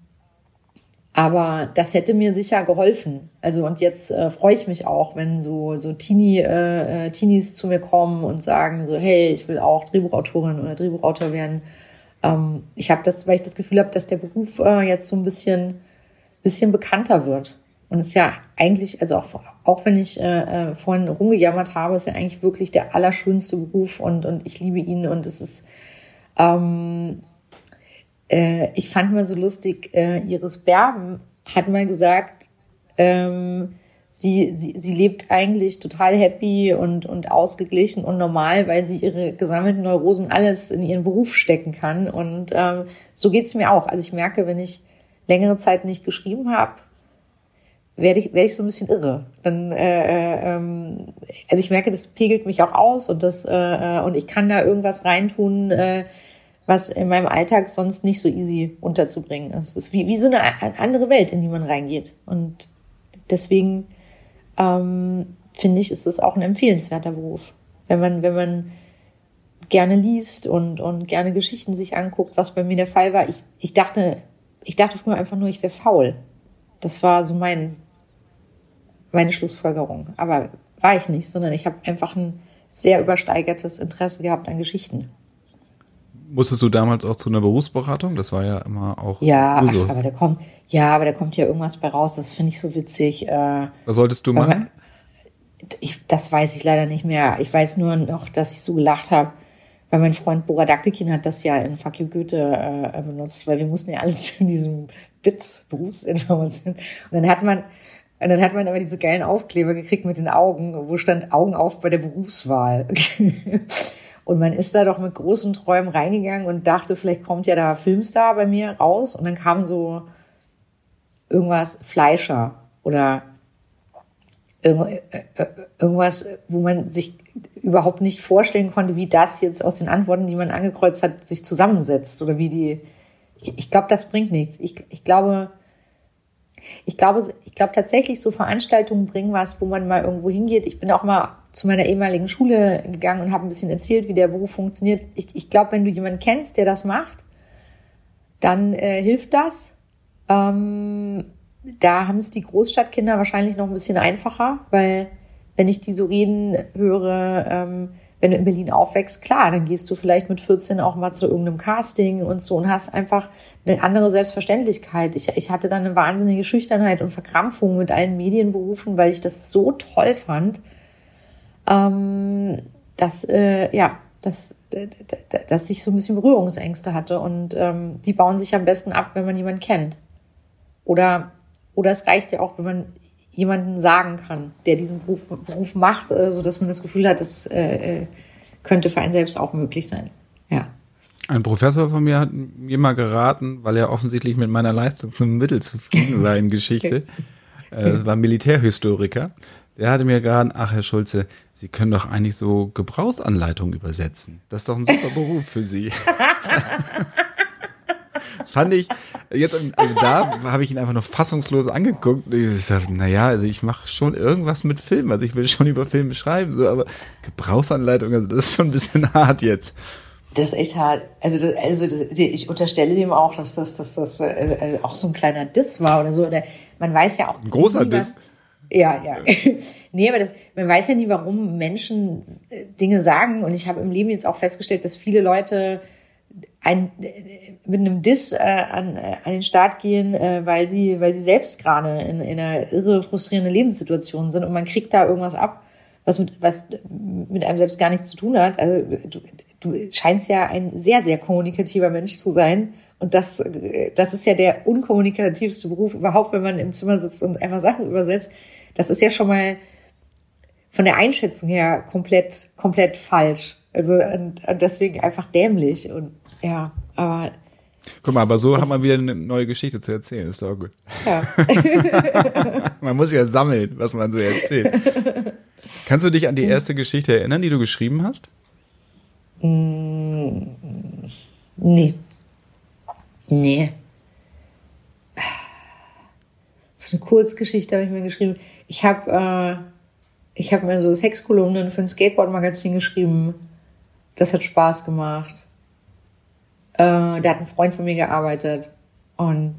aber das hätte mir sicher geholfen. Also und jetzt äh, freue ich mich auch, wenn so so Teenie, äh, äh, Teenies zu mir kommen und sagen so, hey, ich will auch Drehbuchautorin oder Drehbuchautor werden. Ähm, ich habe das, weil ich das Gefühl habe, dass der Beruf äh, jetzt so ein bisschen bisschen bekannter wird. Und es ist ja eigentlich, also auch, auch wenn ich äh, äh, vorhin rumgejammert habe, ist ja eigentlich wirklich der allerschönste Beruf und, und ich liebe ihn und es ist, ähm, äh, ich fand mal so lustig, äh, Iris Berben hat mal gesagt, ähm, sie, sie, sie lebt eigentlich total happy und, und ausgeglichen und normal, weil sie ihre gesammelten Neurosen alles in ihren Beruf stecken kann. Und ähm, so geht's mir auch. Also ich merke, wenn ich längere Zeit nicht geschrieben habe, werde ich, werde ich so ein bisschen irre. Dann, äh, äh, ähm, also ich merke, das pegelt mich auch aus und das äh, äh, und ich kann da irgendwas reintun, äh, was in meinem Alltag sonst nicht so easy unterzubringen ist. Es ist wie, wie so eine andere Welt, in die man reingeht. Und deswegen ähm, finde ich, ist es auch ein empfehlenswerter Beruf. Wenn man, wenn man gerne liest und, und gerne Geschichten sich anguckt, was bei mir der Fall war. Ich, ich dachte, ich dachte früher einfach nur, ich wäre faul Das war so mein, meine Schlussfolgerung. Aber war ich nicht, sondern ich habe einfach ein sehr übersteigertes Interesse gehabt an Geschichten. Musstest du damals auch zu einer Berufsberatung? Das war ja immer auch ja, ach, aber der kommt, ja, aber da kommt ja irgendwas bei raus. Das finde ich so witzig. Äh, Was solltest du machen? Man, ich, das weiß ich leider nicht mehr. Ich weiß nur noch, dass ich so gelacht habe, weil mein Freund Bora Daktikin hat das ja in Fuck You Goethe äh, benutzt, weil wir mussten ja alle [laughs] zu diesem BITS Berufsinformation. Und dann hat man, und dann hat man aber diese geilen Aufkleber gekriegt mit den Augen, wo stand Augen auf bei der Berufswahl. [laughs] und man ist da doch mit großen Träumen reingegangen und dachte, vielleicht kommt ja da Filmstar bei mir raus. Und dann kam so irgendwas Fleischer oder äh, äh, irgendwas, wo man sich überhaupt nicht vorstellen konnte, wie das jetzt aus den Antworten, die man angekreuzt hat, sich zusammensetzt oder wie die. Ich, ich glaube, das bringt nichts. Ich, ich glaube, ich glaube, ich glaube tatsächlich, so Veranstaltungen bringen was, wo man mal irgendwo hingeht. Ich bin auch mal zu meiner ehemaligen Schule gegangen und habe ein bisschen erzählt, wie der Beruf funktioniert. Ich, ich glaube, wenn du jemanden kennst, der das macht, dann äh, hilft das. Ähm, da haben es die Großstadtkinder wahrscheinlich noch ein bisschen einfacher, weil wenn ich die so reden höre, ähm, wenn du in Berlin aufwächst, klar, dann gehst du vielleicht mit 14 auch mal zu irgendeinem Casting und so und hast einfach eine andere Selbstverständlichkeit. Ich, ich hatte dann eine wahnsinnige Schüchternheit und Verkrampfung mit allen Medienberufen, weil ich das so toll fand, ähm, dass, äh, ja, dass, dass ich so ein bisschen Berührungsängste hatte und ähm, die bauen sich am besten ab, wenn man jemanden kennt. Oder, oder es reicht ja auch, wenn man jemanden sagen kann, der diesen Beruf, Beruf macht, äh, so dass man das Gefühl hat, das äh, äh, könnte für einen selbst auch möglich sein. Ja. Ein Professor von mir hat mir mal geraten, weil er offensichtlich mit meiner Leistung zum Mittel zufrieden war in Geschichte, äh, war Militärhistoriker. Der hatte mir geraten, ach Herr Schulze, Sie können doch eigentlich so Gebrauchsanleitungen übersetzen. Das ist doch ein super Beruf für Sie. [laughs] Fand ich, jetzt also da habe ich ihn einfach nur fassungslos angeguckt. Ich sage, naja, also ich mache schon irgendwas mit Film, also ich will schon über Filme schreiben, so, aber Gebrauchsanleitung, also das ist schon ein bisschen [laughs] hart jetzt. Das ist echt hart. Also, das, also das, ich unterstelle dem auch, dass das, dass das äh, äh, auch so ein kleiner Diss war oder so. Oder man weiß ja auch. Ein großer nie, Diss. Ja, ja. [laughs] nee, aber das, man weiß ja nie, warum Menschen äh, Dinge sagen. Und ich habe im Leben jetzt auch festgestellt, dass viele Leute ein, mit einem Diss äh, an, äh, an den Start gehen, äh, weil sie, weil sie selbst gerade in, in einer irre frustrierenden Lebenssituation sind und man kriegt da irgendwas ab, was mit, was mit einem selbst gar nichts zu tun hat. Also du, du scheinst ja ein sehr, sehr kommunikativer Mensch zu sein. Und das, das ist ja der unkommunikativste Beruf überhaupt, wenn man im Zimmer sitzt und einfach Sachen übersetzt. Das ist ja schon mal von der Einschätzung her komplett, komplett falsch. Also und, und deswegen einfach dämlich. Und ja, aber. Guck mal, aber so hat man wieder eine neue Geschichte zu erzählen, ist doch gut. Ja. [laughs] man muss ja sammeln, was man so erzählt. Kannst du dich an die erste Geschichte erinnern, die du geschrieben hast? Mm, nee. Nee. So eine Kurzgeschichte habe ich mir geschrieben. Ich habe äh, ich habe mir so Sexkolumnen für ein Skateboard-Magazin geschrieben. Das hat Spaß gemacht. Äh, da hat ein Freund von mir gearbeitet und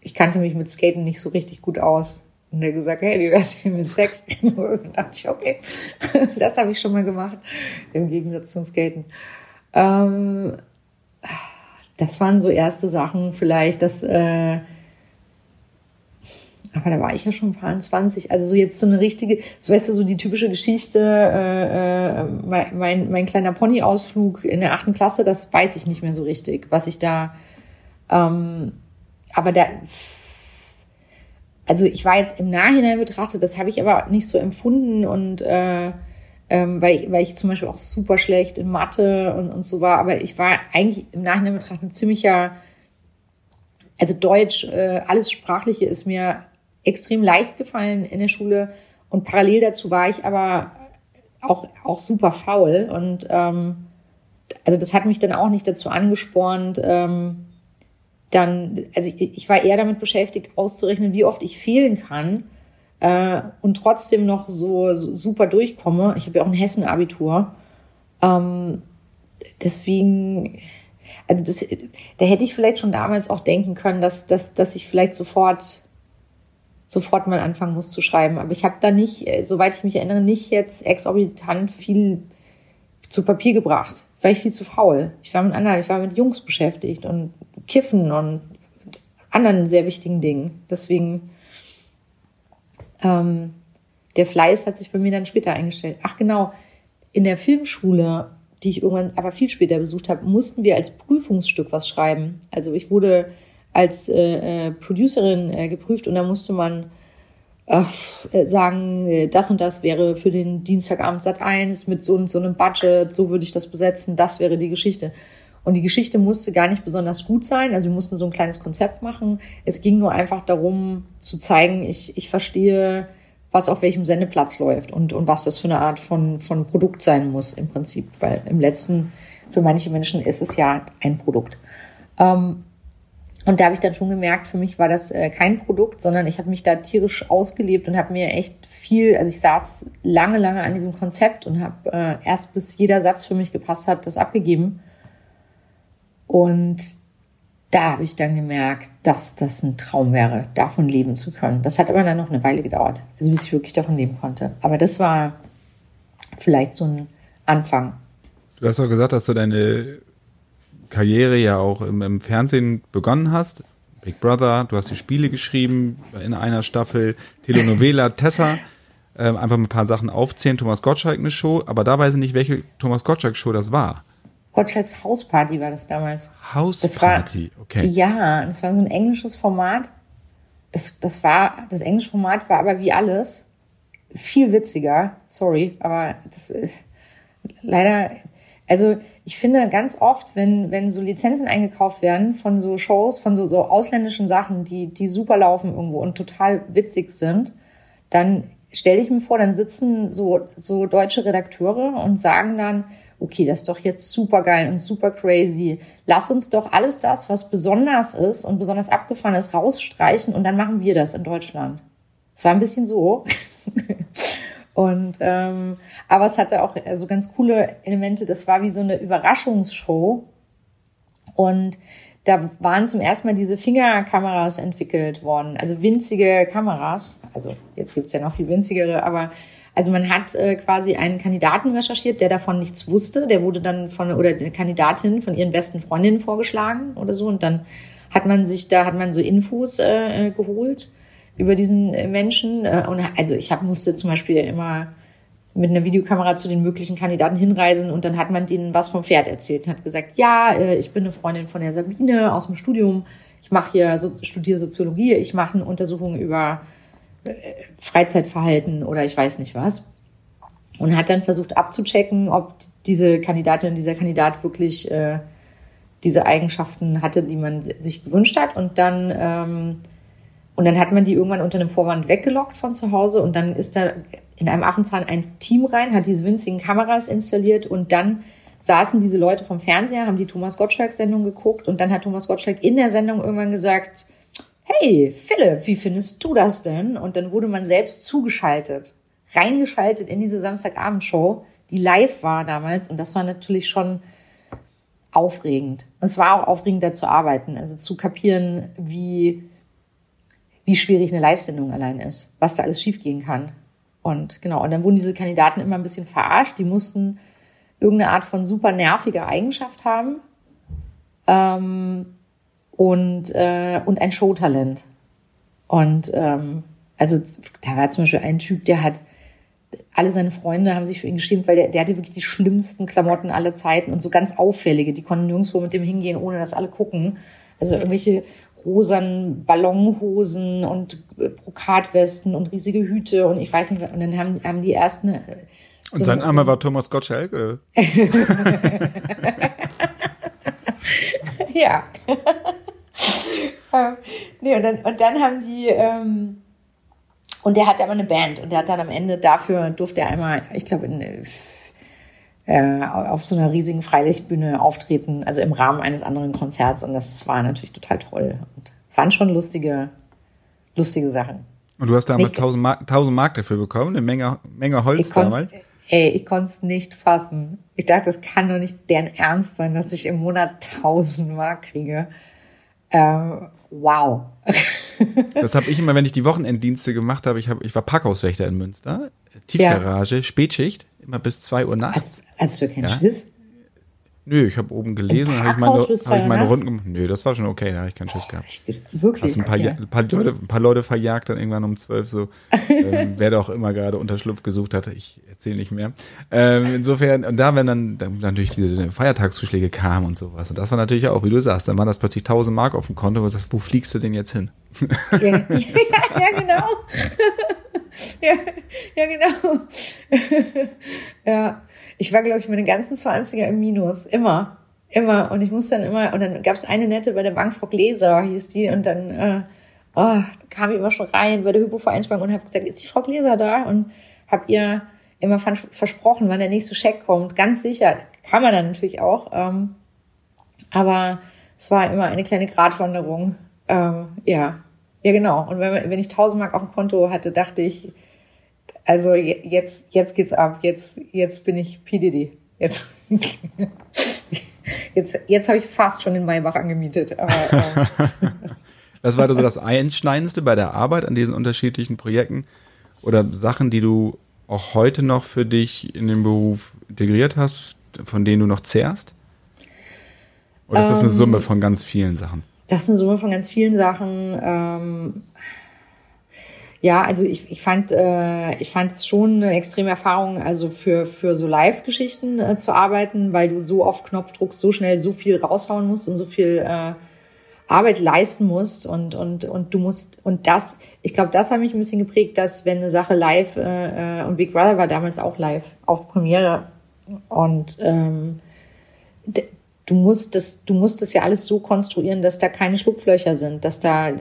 ich kannte mich mit Skaten nicht so richtig gut aus. Und er gesagt, hey, wie wär's denn mit Sex? [laughs] Und dachte ich, okay, [laughs] das habe ich schon mal gemacht, im Gegensatz zum Skaten. Ähm, das waren so erste Sachen vielleicht, dass äh, aber da war ich ja schon ein paar 20. Also so jetzt so eine richtige, so weißt du, so die typische Geschichte, äh, äh, mein, mein kleiner Pony-Ausflug in der achten Klasse, das weiß ich nicht mehr so richtig, was ich da, ähm, aber da, also ich war jetzt im Nachhinein betrachtet, das habe ich aber nicht so empfunden und äh, ähm, weil, ich, weil ich zum Beispiel auch super schlecht in Mathe und, und so war, aber ich war eigentlich im Nachhinein betrachtet ziemlicher, also Deutsch, äh, alles Sprachliche ist mir extrem leicht gefallen in der Schule und parallel dazu war ich aber auch, auch super faul und ähm, also das hat mich dann auch nicht dazu angespornt, ähm, dann, also ich, ich war eher damit beschäftigt, auszurechnen, wie oft ich fehlen kann äh, und trotzdem noch so, so super durchkomme. Ich habe ja auch ein Hessen-Abitur. Ähm, deswegen, also das, da hätte ich vielleicht schon damals auch denken können, dass, dass, dass ich vielleicht sofort sofort mal anfangen muss zu schreiben. Aber ich habe da nicht, äh, soweit ich mich erinnere, nicht jetzt exorbitant viel zu Papier gebracht. War ich viel zu faul. Ich war mit anderen, ich war mit Jungs beschäftigt und Kiffen und anderen sehr wichtigen Dingen. Deswegen ähm, der Fleiß hat sich bei mir dann später eingestellt. Ach genau, in der Filmschule, die ich irgendwann aber viel später besucht habe, mussten wir als Prüfungsstück was schreiben. Also ich wurde als äh, äh, Producerin äh, geprüft und da musste man äh, sagen, äh, das und das wäre für den Dienstagabend Sat 1 mit so und so einem Budget, so würde ich das besetzen, das wäre die Geschichte. Und die Geschichte musste gar nicht besonders gut sein. Also wir mussten so ein kleines Konzept machen. Es ging nur einfach darum zu zeigen, ich, ich verstehe, was auf welchem Sendeplatz läuft und, und was das für eine Art von, von Produkt sein muss im Prinzip. Weil im letzten, für manche Menschen ist es ja ein Produkt. Ähm, und da habe ich dann schon gemerkt, für mich war das äh, kein Produkt, sondern ich habe mich da tierisch ausgelebt und habe mir echt viel, also ich saß lange, lange an diesem Konzept und habe äh, erst bis jeder Satz für mich gepasst hat, das abgegeben. Und da habe ich dann gemerkt, dass das ein Traum wäre, davon leben zu können. Das hat aber dann noch eine Weile gedauert, also bis ich wirklich davon leben konnte. Aber das war vielleicht so ein Anfang. Du hast auch gesagt, dass du deine Karriere ja auch im, im, Fernsehen begonnen hast. Big Brother, du hast die Spiele geschrieben in einer Staffel, Telenovela, [laughs] Tessa. Ähm, einfach ein paar Sachen aufzählen, Thomas Gottschalk eine Show, aber da weiß ich nicht, welche Thomas Gottschalk Show das war. Gottschalks Hausparty war das damals. Hausparty, okay. Ja, das war so ein englisches Format. Das, das war, das englische Format war aber wie alles viel witziger. Sorry, aber das, äh, leider, also ich finde ganz oft, wenn, wenn so Lizenzen eingekauft werden von so Shows, von so, so ausländischen Sachen, die, die super laufen irgendwo und total witzig sind, dann stelle ich mir vor, dann sitzen so, so deutsche Redakteure und sagen dann, okay, das ist doch jetzt super geil und super crazy. Lass uns doch alles das, was besonders ist und besonders abgefahren ist, rausstreichen und dann machen wir das in Deutschland. Es war ein bisschen so. [laughs] Und ähm, aber es hatte auch also ganz coole Elemente. Das war wie so eine Überraschungsshow. Und da waren zum ersten Mal diese Fingerkameras entwickelt worden, also winzige Kameras. Also jetzt gibt's ja noch viel winzigere, aber also man hat äh, quasi einen Kandidaten recherchiert, der davon nichts wusste. Der wurde dann von oder eine Kandidatin von ihren besten Freundinnen vorgeschlagen oder so. Und dann hat man sich da hat man so Infos äh, geholt über diesen äh, Menschen. Äh, und also ich hab, musste zum Beispiel immer mit einer Videokamera zu den möglichen Kandidaten hinreisen und dann hat man denen was vom Pferd erzählt und hat gesagt, ja, äh, ich bin eine Freundin von der Sabine aus dem Studium, ich mache hier, studiere Soziologie, ich mache eine Untersuchung über Freizeitverhalten oder ich weiß nicht was. Und hat dann versucht abzuchecken, ob diese Kandidatin, dieser Kandidat wirklich äh, diese Eigenschaften hatte, die man sich gewünscht hat. Und dann ähm, und dann hat man die irgendwann unter einem Vorwand weggelockt von zu Hause und dann ist da in einem Affenzahn ein Team rein, hat diese winzigen Kameras installiert und dann saßen diese Leute vom Fernseher, haben die Thomas Gottschalk-Sendung geguckt und dann hat Thomas Gottschalk in der Sendung irgendwann gesagt, hey Philipp, wie findest du das denn? Und dann wurde man selbst zugeschaltet, reingeschaltet in diese Samstagabendshow, die live war damals und das war natürlich schon aufregend. Es war auch aufregend, da zu arbeiten, also zu kapieren, wie wie schwierig eine Live-Sendung allein ist, was da alles schiefgehen kann. Und genau, und dann wurden diese Kandidaten immer ein bisschen verarscht. Die mussten irgendeine Art von super nerviger Eigenschaft haben ähm, und, äh, und ein Showtalent. Und ähm, also da war zum Beispiel ein Typ, der hat alle seine Freunde haben sich für ihn geschämt, weil der, der hatte wirklich die schlimmsten Klamotten aller Zeiten und so ganz auffällige. Die konnten nirgendwo mit dem hingehen, ohne dass alle gucken. Also irgendwelche rosanen Ballonhosen und Brokatwesten und riesige Hüte und ich weiß nicht, und dann haben, haben die ersten. Äh, so und sein Name so war Thomas Gottschalk? [laughs] ja. [laughs] nee, und dann, und dann haben die, ähm, und der hat aber eine Band und der hat dann am Ende dafür durfte er einmal, ich glaube, in äh, auf so einer riesigen Freilichtbühne auftreten, also im Rahmen eines anderen Konzerts. Und das war natürlich total toll. Und waren schon lustige, lustige Sachen. Und du hast damals 1000 Mark, 1000 Mark dafür bekommen, eine Menge, Menge Holz damals. Ey, ich konnte es nicht fassen. Ich dachte, das kann doch nicht deren Ernst sein, dass ich im Monat 1000 Mark kriege. Ähm, wow. [laughs] Das habe ich immer, wenn ich die Wochenenddienste gemacht habe. Ich, hab, ich war Parkhauswächter in Münster, Tiefgarage, ja. Spätschicht, immer bis zwei Uhr nachts. Als, als du keinen ja. Schiss? Nö, ich habe oben gelesen, habe ich meine, hab ich meine Runden gemacht. Nö, das war schon okay, da habe ich keinen Schiss gehabt. Ich, wirklich? Hast ein paar, ein, paar Leute, ein paar Leute verjagt dann irgendwann um zwölf so. [laughs] ähm, wer da auch immer gerade Unterschlupf gesucht hatte, ich erzähle nicht mehr. Ähm, insofern, und da, wenn dann, dann natürlich diese Feiertagszuschläge kamen und sowas. Und das war natürlich auch, wie du sagst, dann waren das plötzlich 1000 Mark auf dem Konto. Und sagst, wo fliegst du denn jetzt hin? ja, [laughs] ja, ja genau. [laughs] [laughs] ja, ja, genau. [laughs] ja. Ich war, glaube ich, meine ganzen 20er im Minus. Immer. Immer. Und ich musste dann immer, und dann gab es eine nette bei der Bank, Frau Gläser hieß die, und dann äh, oh, kam ich immer schon rein bei der Hypo-Vereinsbank und habe gesagt, ist die Frau Gläser da? Und habe ihr immer versprochen, wann der nächste Scheck kommt. Ganz sicher. Kann man dann natürlich auch. Ähm, aber es war immer eine kleine Gratwanderung. Ähm, ja. Ja, genau. Und wenn, wenn ich 1000 Mark auf dem Konto hatte, dachte ich, also jetzt, jetzt geht's ab. Jetzt, jetzt bin ich PDD. Jetzt, [laughs] jetzt, jetzt habe ich fast schon den Maybach angemietet. Aber, äh. [laughs] Was war so das Einschneidendste bei der Arbeit an diesen unterschiedlichen Projekten oder Sachen, die du auch heute noch für dich in den Beruf integriert hast, von denen du noch zehrst? Oder ist das eine Summe ähm, von ganz vielen Sachen? Das ist eine Summe von ganz vielen Sachen. Ähm, ja, also ich, ich fand äh, ich fand es schon eine extreme Erfahrung, also für für so Live-Geschichten äh, zu arbeiten, weil du so auf Knopfdruck so schnell so viel raushauen musst und so viel äh, Arbeit leisten musst und und und du musst und das, ich glaube, das hat mich ein bisschen geprägt, dass wenn eine Sache live äh, äh und Big Brother war damals auch live auf Premiere und ähm, du musst das, du musst das ja alles so konstruieren, dass da keine Schlupflöcher sind, dass da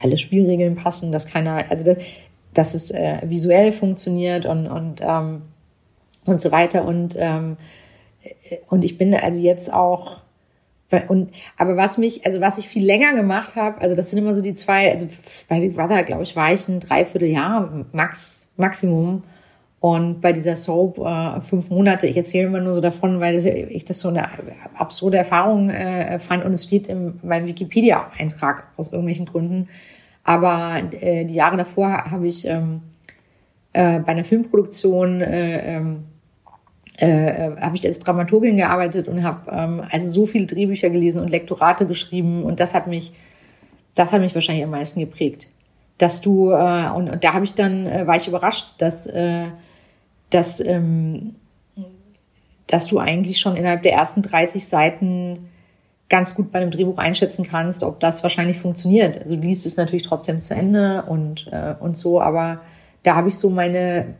alle Spielregeln passen, dass keiner, also dass es äh, visuell funktioniert und und ähm, und so weiter. Und ähm, und ich bin also jetzt auch und aber was mich also was ich viel länger gemacht habe, also das sind immer so die zwei, also bei Big Brother glaube ich war ich ein Dreivierteljahr max Maximum und bei dieser Soap äh, fünf Monate, ich erzähle immer nur so davon, weil ich das so eine absurde Erfahrung äh, fand und es steht in meinem Wikipedia-Eintrag aus irgendwelchen Gründen. Aber äh, die Jahre davor habe ich ähm, äh, bei einer Filmproduktion äh, ähm, äh, habe ich als Dramaturgin gearbeitet und habe ähm, also so viele Drehbücher gelesen und Lektorate geschrieben und das hat mich das hat mich wahrscheinlich am meisten geprägt dass du äh, und, und da habe ich dann äh, war ich überrascht dass äh, dass, ähm, dass du eigentlich schon innerhalb der ersten 30 Seiten ganz gut bei einem Drehbuch einschätzen kannst, ob das wahrscheinlich funktioniert. Also du liest es natürlich trotzdem zu Ende und, äh, und so, aber da habe ich so meine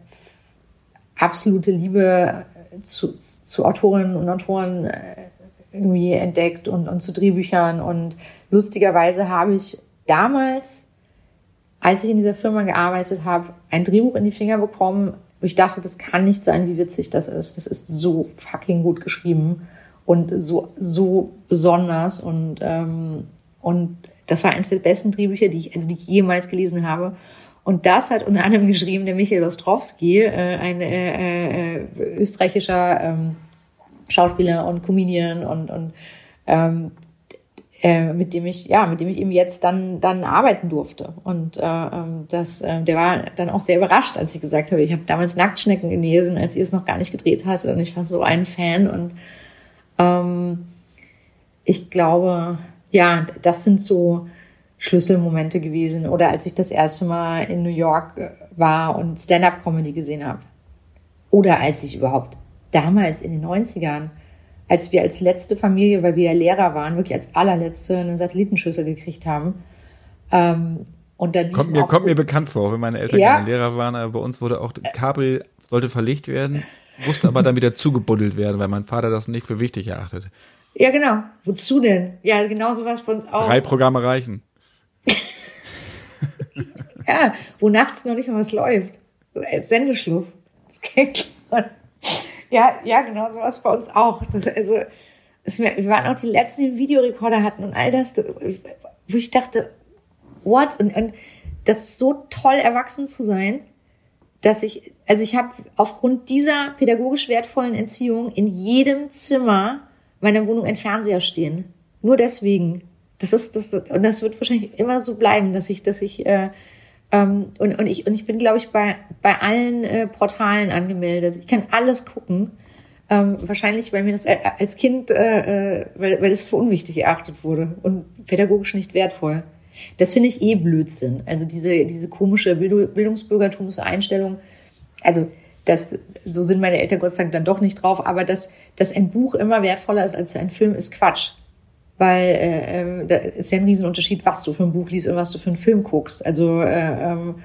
absolute Liebe zu, zu Autorinnen und Autoren äh, irgendwie entdeckt und, und zu Drehbüchern. Und lustigerweise habe ich damals, als ich in dieser Firma gearbeitet habe, ein Drehbuch in die Finger bekommen, ich dachte, das kann nicht sein, wie witzig das ist. Das ist so fucking gut geschrieben und so, so besonders und, ähm, und das war eines der besten Drehbücher, die ich, also die ich jemals gelesen habe. Und das hat unter anderem geschrieben der Michael Ostrowski, äh, ein äh, äh, österreichischer ähm, Schauspieler und Comedian und, und ähm, äh, mit dem ich ja mit dem ich eben jetzt dann dann arbeiten durfte. Und äh, ähm, das äh, der war dann auch sehr überrascht als ich gesagt habe ich habe damals Nacktschnecken gelesen als ihr es noch gar nicht gedreht hatte und ich war so ein Fan. Und ähm, ich glaube ja das sind so Schlüsselmomente gewesen. Oder als ich das erste Mal in New York äh, war und Stand-up Comedy gesehen habe. Oder als ich überhaupt damals in den 90ern als wir als letzte Familie, weil wir ja Lehrer waren, wirklich als allerletzte eine Satellitenschüssel gekriegt haben. Ähm, und dann kommt mir, kommt mir bekannt vor, wenn meine Eltern ja. Lehrer waren, aber bei uns wurde auch Kabel sollte verlegt werden, musste aber dann wieder zugebuddelt werden, weil mein Vater das nicht für wichtig erachtet. Ja, genau. Wozu denn? Ja, genau so was bei uns auch. Drei Programme reichen. [laughs] ja, wo nachts noch nicht mal was läuft. Sendeschluss. Das kennt man. Ja, ja, genau, sowas bei uns auch. Das, also, es, wir waren auch die letzten, die Videorekorder hatten und all das, wo ich dachte, what? Und, und das ist so toll, erwachsen zu sein, dass ich, also ich habe aufgrund dieser pädagogisch wertvollen Entziehung in jedem Zimmer meiner Wohnung ein Fernseher stehen. Nur deswegen. Das ist das und das wird wahrscheinlich immer so bleiben, dass ich, dass ich äh, ähm, und, und ich und ich bin, glaube ich, bei bei allen äh, Portalen angemeldet. Ich kann alles gucken. Ähm, wahrscheinlich, weil mir das äh, als Kind, äh, äh, weil, weil es für unwichtig erachtet wurde und pädagogisch nicht wertvoll. Das finde ich eh Blödsinn. Also diese, diese komische Bildungsbürgertumseinstellung. Also das, so sind meine Eltern Gott sei Dank dann doch nicht drauf, aber dass, dass ein Buch immer wertvoller ist als ein Film, ist Quatsch. Weil äh, ähm, da ist ja ein Riesenunterschied, was du für ein Buch liest und was du für einen Film guckst. Also äh, ähm,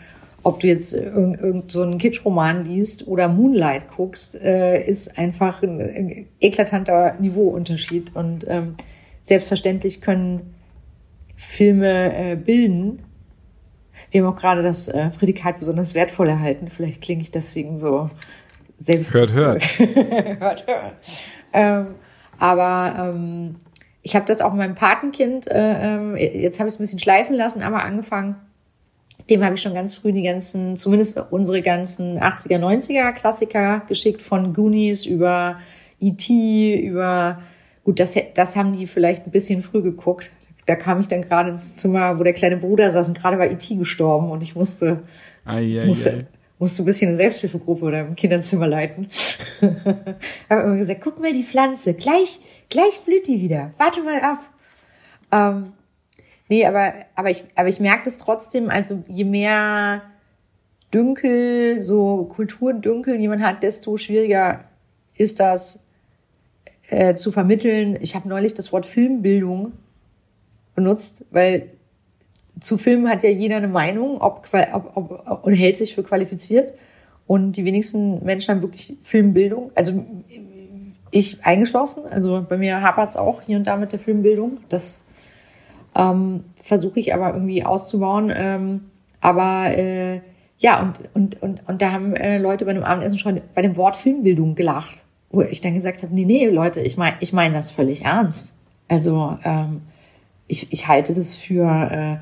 ob du jetzt irgend, irgend so einen Kitschroman liest oder Moonlight guckst, äh, ist einfach ein, ein eklatanter Niveauunterschied. Und ähm, selbstverständlich können Filme äh, bilden. Wir haben auch gerade das äh, Prädikat besonders wertvoll erhalten. Vielleicht klinge ich deswegen so selbst. Hört, hört. [laughs] hört, hört. Ähm, aber ähm, ich habe das auch meinem Patenkind, äh, ähm, jetzt habe ich es ein bisschen schleifen lassen, aber angefangen. Dem habe ich schon ganz früh die ganzen, zumindest unsere ganzen 80er, 90er Klassiker geschickt, von Goonies über E.T., über, gut, das, das haben die vielleicht ein bisschen früh geguckt. Da kam ich dann gerade ins Zimmer, wo der kleine Bruder saß und gerade war E.T. gestorben und ich musste, ai, ai, musste, ai. musste ein bisschen eine Selbsthilfegruppe oder im Kinderzimmer leiten. [laughs] habe immer gesagt, guck mal die Pflanze, gleich, gleich blüht die wieder. Warte mal ab. Ähm, nee, aber, aber ich, aber ich merke das trotzdem, also je mehr Dünkel, so Kulturdünkel jemand hat, desto schwieriger ist das äh, zu vermitteln. Ich habe neulich das Wort Filmbildung benutzt, weil zu Filmen hat ja jeder eine Meinung, ob, ob, ob, und hält sich für qualifiziert. Und die wenigsten Menschen haben wirklich Filmbildung. Also ich eingeschlossen. Also bei mir hapert es auch hier und da mit der Filmbildung. Das ähm, versuche ich aber irgendwie auszubauen. Ähm, aber äh, ja, und, und, und, und da haben äh, Leute bei einem Abendessen schon bei dem Wort Filmbildung gelacht. Wo ich dann gesagt habe, nee, nee, Leute, ich meine ich mein das völlig ernst. Also ähm, ich, ich halte das für äh,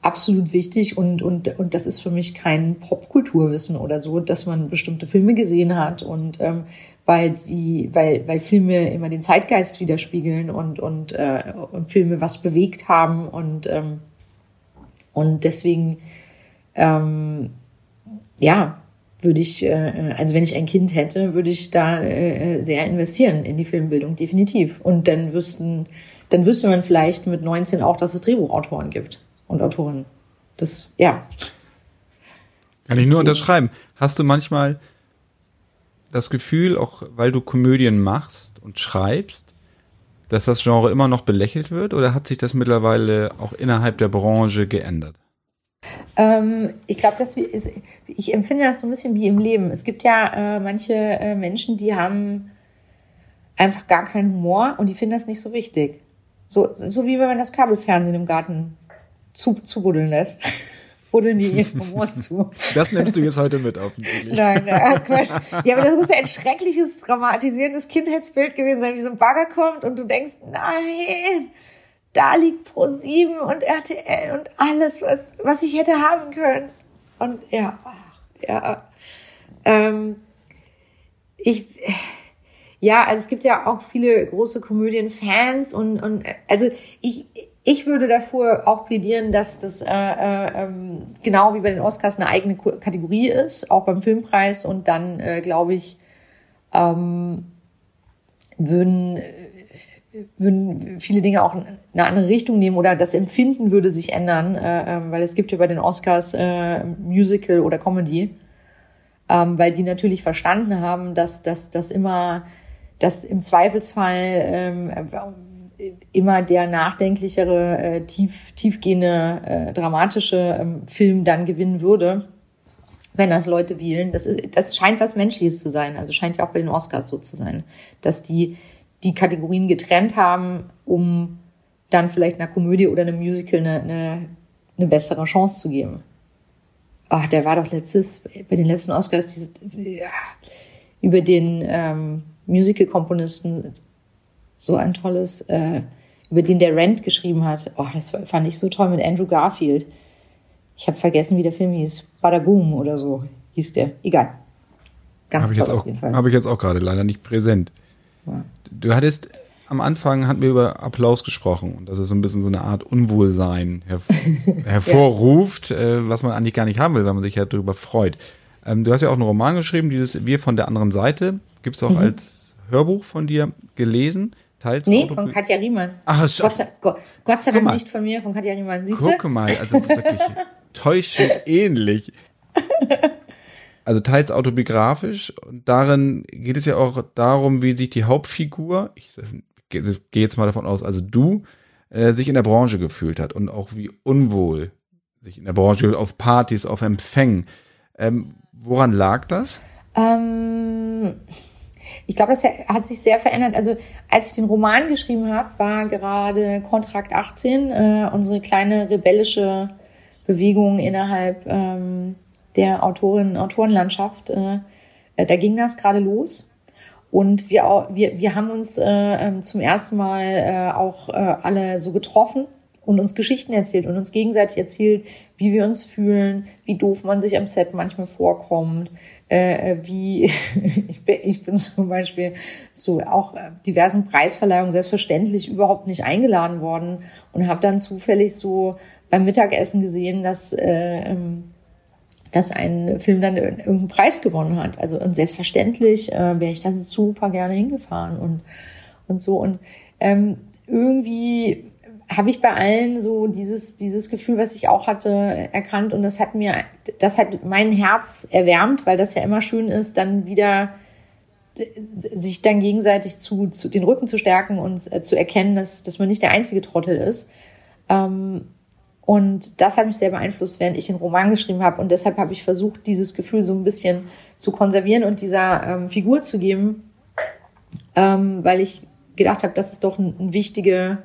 absolut wichtig und, und, und das ist für mich kein Popkulturwissen oder so, dass man bestimmte Filme gesehen hat und ähm, weil sie, weil, weil Filme immer den Zeitgeist widerspiegeln und, und, äh, und Filme was bewegt haben und, ähm, und deswegen, ähm, ja, würde ich, äh, also wenn ich ein Kind hätte, würde ich da äh, sehr investieren in die Filmbildung, definitiv. Und dann wüssten, dann wüsste man vielleicht mit 19 auch, dass es Drehbuchautoren gibt und Autoren. Das, ja. Kann ich nur unterschreiben. Hast du manchmal das Gefühl, auch weil du Komödien machst und schreibst, dass das Genre immer noch belächelt wird oder hat sich das mittlerweile auch innerhalb der Branche geändert? Ähm, ich glaube, ich empfinde das so ein bisschen wie im Leben. Es gibt ja äh, manche äh, Menschen, die haben einfach gar keinen Humor und die finden das nicht so wichtig. So, so wie wenn man das Kabelfernsehen im Garten zu, zubuddeln lässt. [laughs] Buddeln die ihren Humor zu. [laughs] Das nimmst du jetzt heute mit offensichtlich. Nein, nein, Ja, aber das muss ja ein schreckliches, dramatisierendes Kindheitsbild gewesen sein, wie so ein Bagger kommt und du denkst, nein, da liegt Pro7 und RTL und alles, was, was ich hätte haben können. Und ja, ach, ja. Ähm, ich, ja, also es gibt ja auch viele große Komödienfans und, und also ich, ich würde davor auch plädieren, dass das äh, äh, ähm, genau wie bei den Oscars eine eigene Kategorie ist, auch beim Filmpreis. Und dann, äh, glaube ich, ähm, würden, würden viele Dinge auch eine andere Richtung nehmen oder das Empfinden würde sich ändern, äh, äh, weil es gibt ja bei den Oscars äh, Musical oder Comedy, ähm, weil die natürlich verstanden haben, dass das immer dass im Zweifelsfall ähm, immer der nachdenklichere, äh, tief, tiefgehende, äh, dramatische ähm, Film dann gewinnen würde, wenn das Leute wählen. Das, ist, das scheint was Menschliches zu sein. Also scheint ja auch bei den Oscars so zu sein, dass die die Kategorien getrennt haben, um dann vielleicht einer Komödie oder einem Musical eine, eine, eine bessere Chance zu geben. Ach, der war doch letztes, bei den letzten Oscars, diese, ja, über den ähm, Musical-Komponisten so ein tolles, äh, über den der Rent geschrieben hat. Oh, das fand ich so toll mit Andrew Garfield. Ich habe vergessen, wie der Film hieß. Badaboom oder so hieß der. Egal. Ganz habe ich, jetzt auch, hab ich jetzt auch gerade leider nicht präsent. Ja. Du hattest am Anfang hatten wir über Applaus gesprochen und dass es so ein bisschen so eine Art Unwohlsein herv [laughs] hervorruft, ja. äh, was man eigentlich gar nicht haben will, weil man sich ja darüber freut. Ähm, du hast ja auch einen Roman geschrieben, dieses Wir von der anderen Seite. Gibt es auch mhm. als Hörbuch von dir gelesen. Teils nee, Autobi von Katja Riemann. Ach, Gott sei, Gott, Gott sei Dank nicht von mir, von Katja Riemann. Siehst Guck du? mal, also wirklich [laughs] täuschend ähnlich. Also teils autobiografisch. Und darin geht es ja auch darum, wie sich die Hauptfigur, ich gehe jetzt mal davon aus, also du, äh, sich in der Branche gefühlt hat und auch wie unwohl sich in der Branche auf Partys, auf Empfängen. Ähm, woran lag das? Ähm, ich glaube, das hat sich sehr verändert. Also als ich den Roman geschrieben habe, war gerade Kontrakt 18, äh, unsere kleine rebellische Bewegung innerhalb ähm, der Autorinnen Autorenlandschaft. Äh, äh, da ging das gerade los. Und wir, wir, wir haben uns äh, ähm, zum ersten Mal äh, auch äh, alle so getroffen und uns Geschichten erzählt und uns gegenseitig erzählt, wie wir uns fühlen, wie doof man sich am Set manchmal vorkommt, äh, wie [laughs] ich, bin, ich bin zum Beispiel zu auch diversen Preisverleihungen selbstverständlich überhaupt nicht eingeladen worden und habe dann zufällig so beim Mittagessen gesehen, dass äh, ähm, dass ein Film dann irgendeinen Preis gewonnen hat. Also und selbstverständlich äh, wäre ich da super gerne hingefahren und und so und ähm, irgendwie habe ich bei allen so dieses dieses Gefühl, was ich auch hatte, erkannt und das hat mir das hat mein Herz erwärmt, weil das ja immer schön ist, dann wieder sich dann gegenseitig zu, zu den Rücken zu stärken und äh, zu erkennen, dass dass man nicht der einzige Trottel ist. Ähm, und das hat mich sehr beeinflusst, während ich den Roman geschrieben habe. Und deshalb habe ich versucht, dieses Gefühl so ein bisschen zu konservieren und dieser ähm, Figur zu geben, ähm, weil ich gedacht habe, das ist doch ein, ein, wichtige,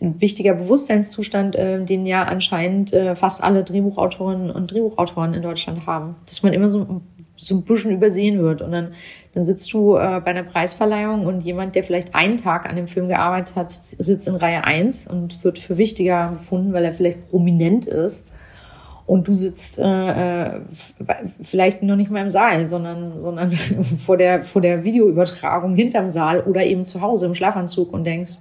ein wichtiger Bewusstseinszustand, äh, den ja anscheinend äh, fast alle Drehbuchautorinnen und Drehbuchautoren in Deutschland haben. Dass man immer so, so ein bisschen übersehen wird. Und dann, dann sitzt du äh, bei einer Preisverleihung und jemand, der vielleicht einen Tag an dem Film gearbeitet hat, sitzt in Reihe eins und wird für wichtiger befunden, weil er vielleicht prominent ist. Und du sitzt äh, äh vielleicht noch nicht mal im Saal, sondern, sondern [laughs] vor, der, vor der Videoübertragung hinterm Saal oder eben zu Hause im Schlafanzug und denkst,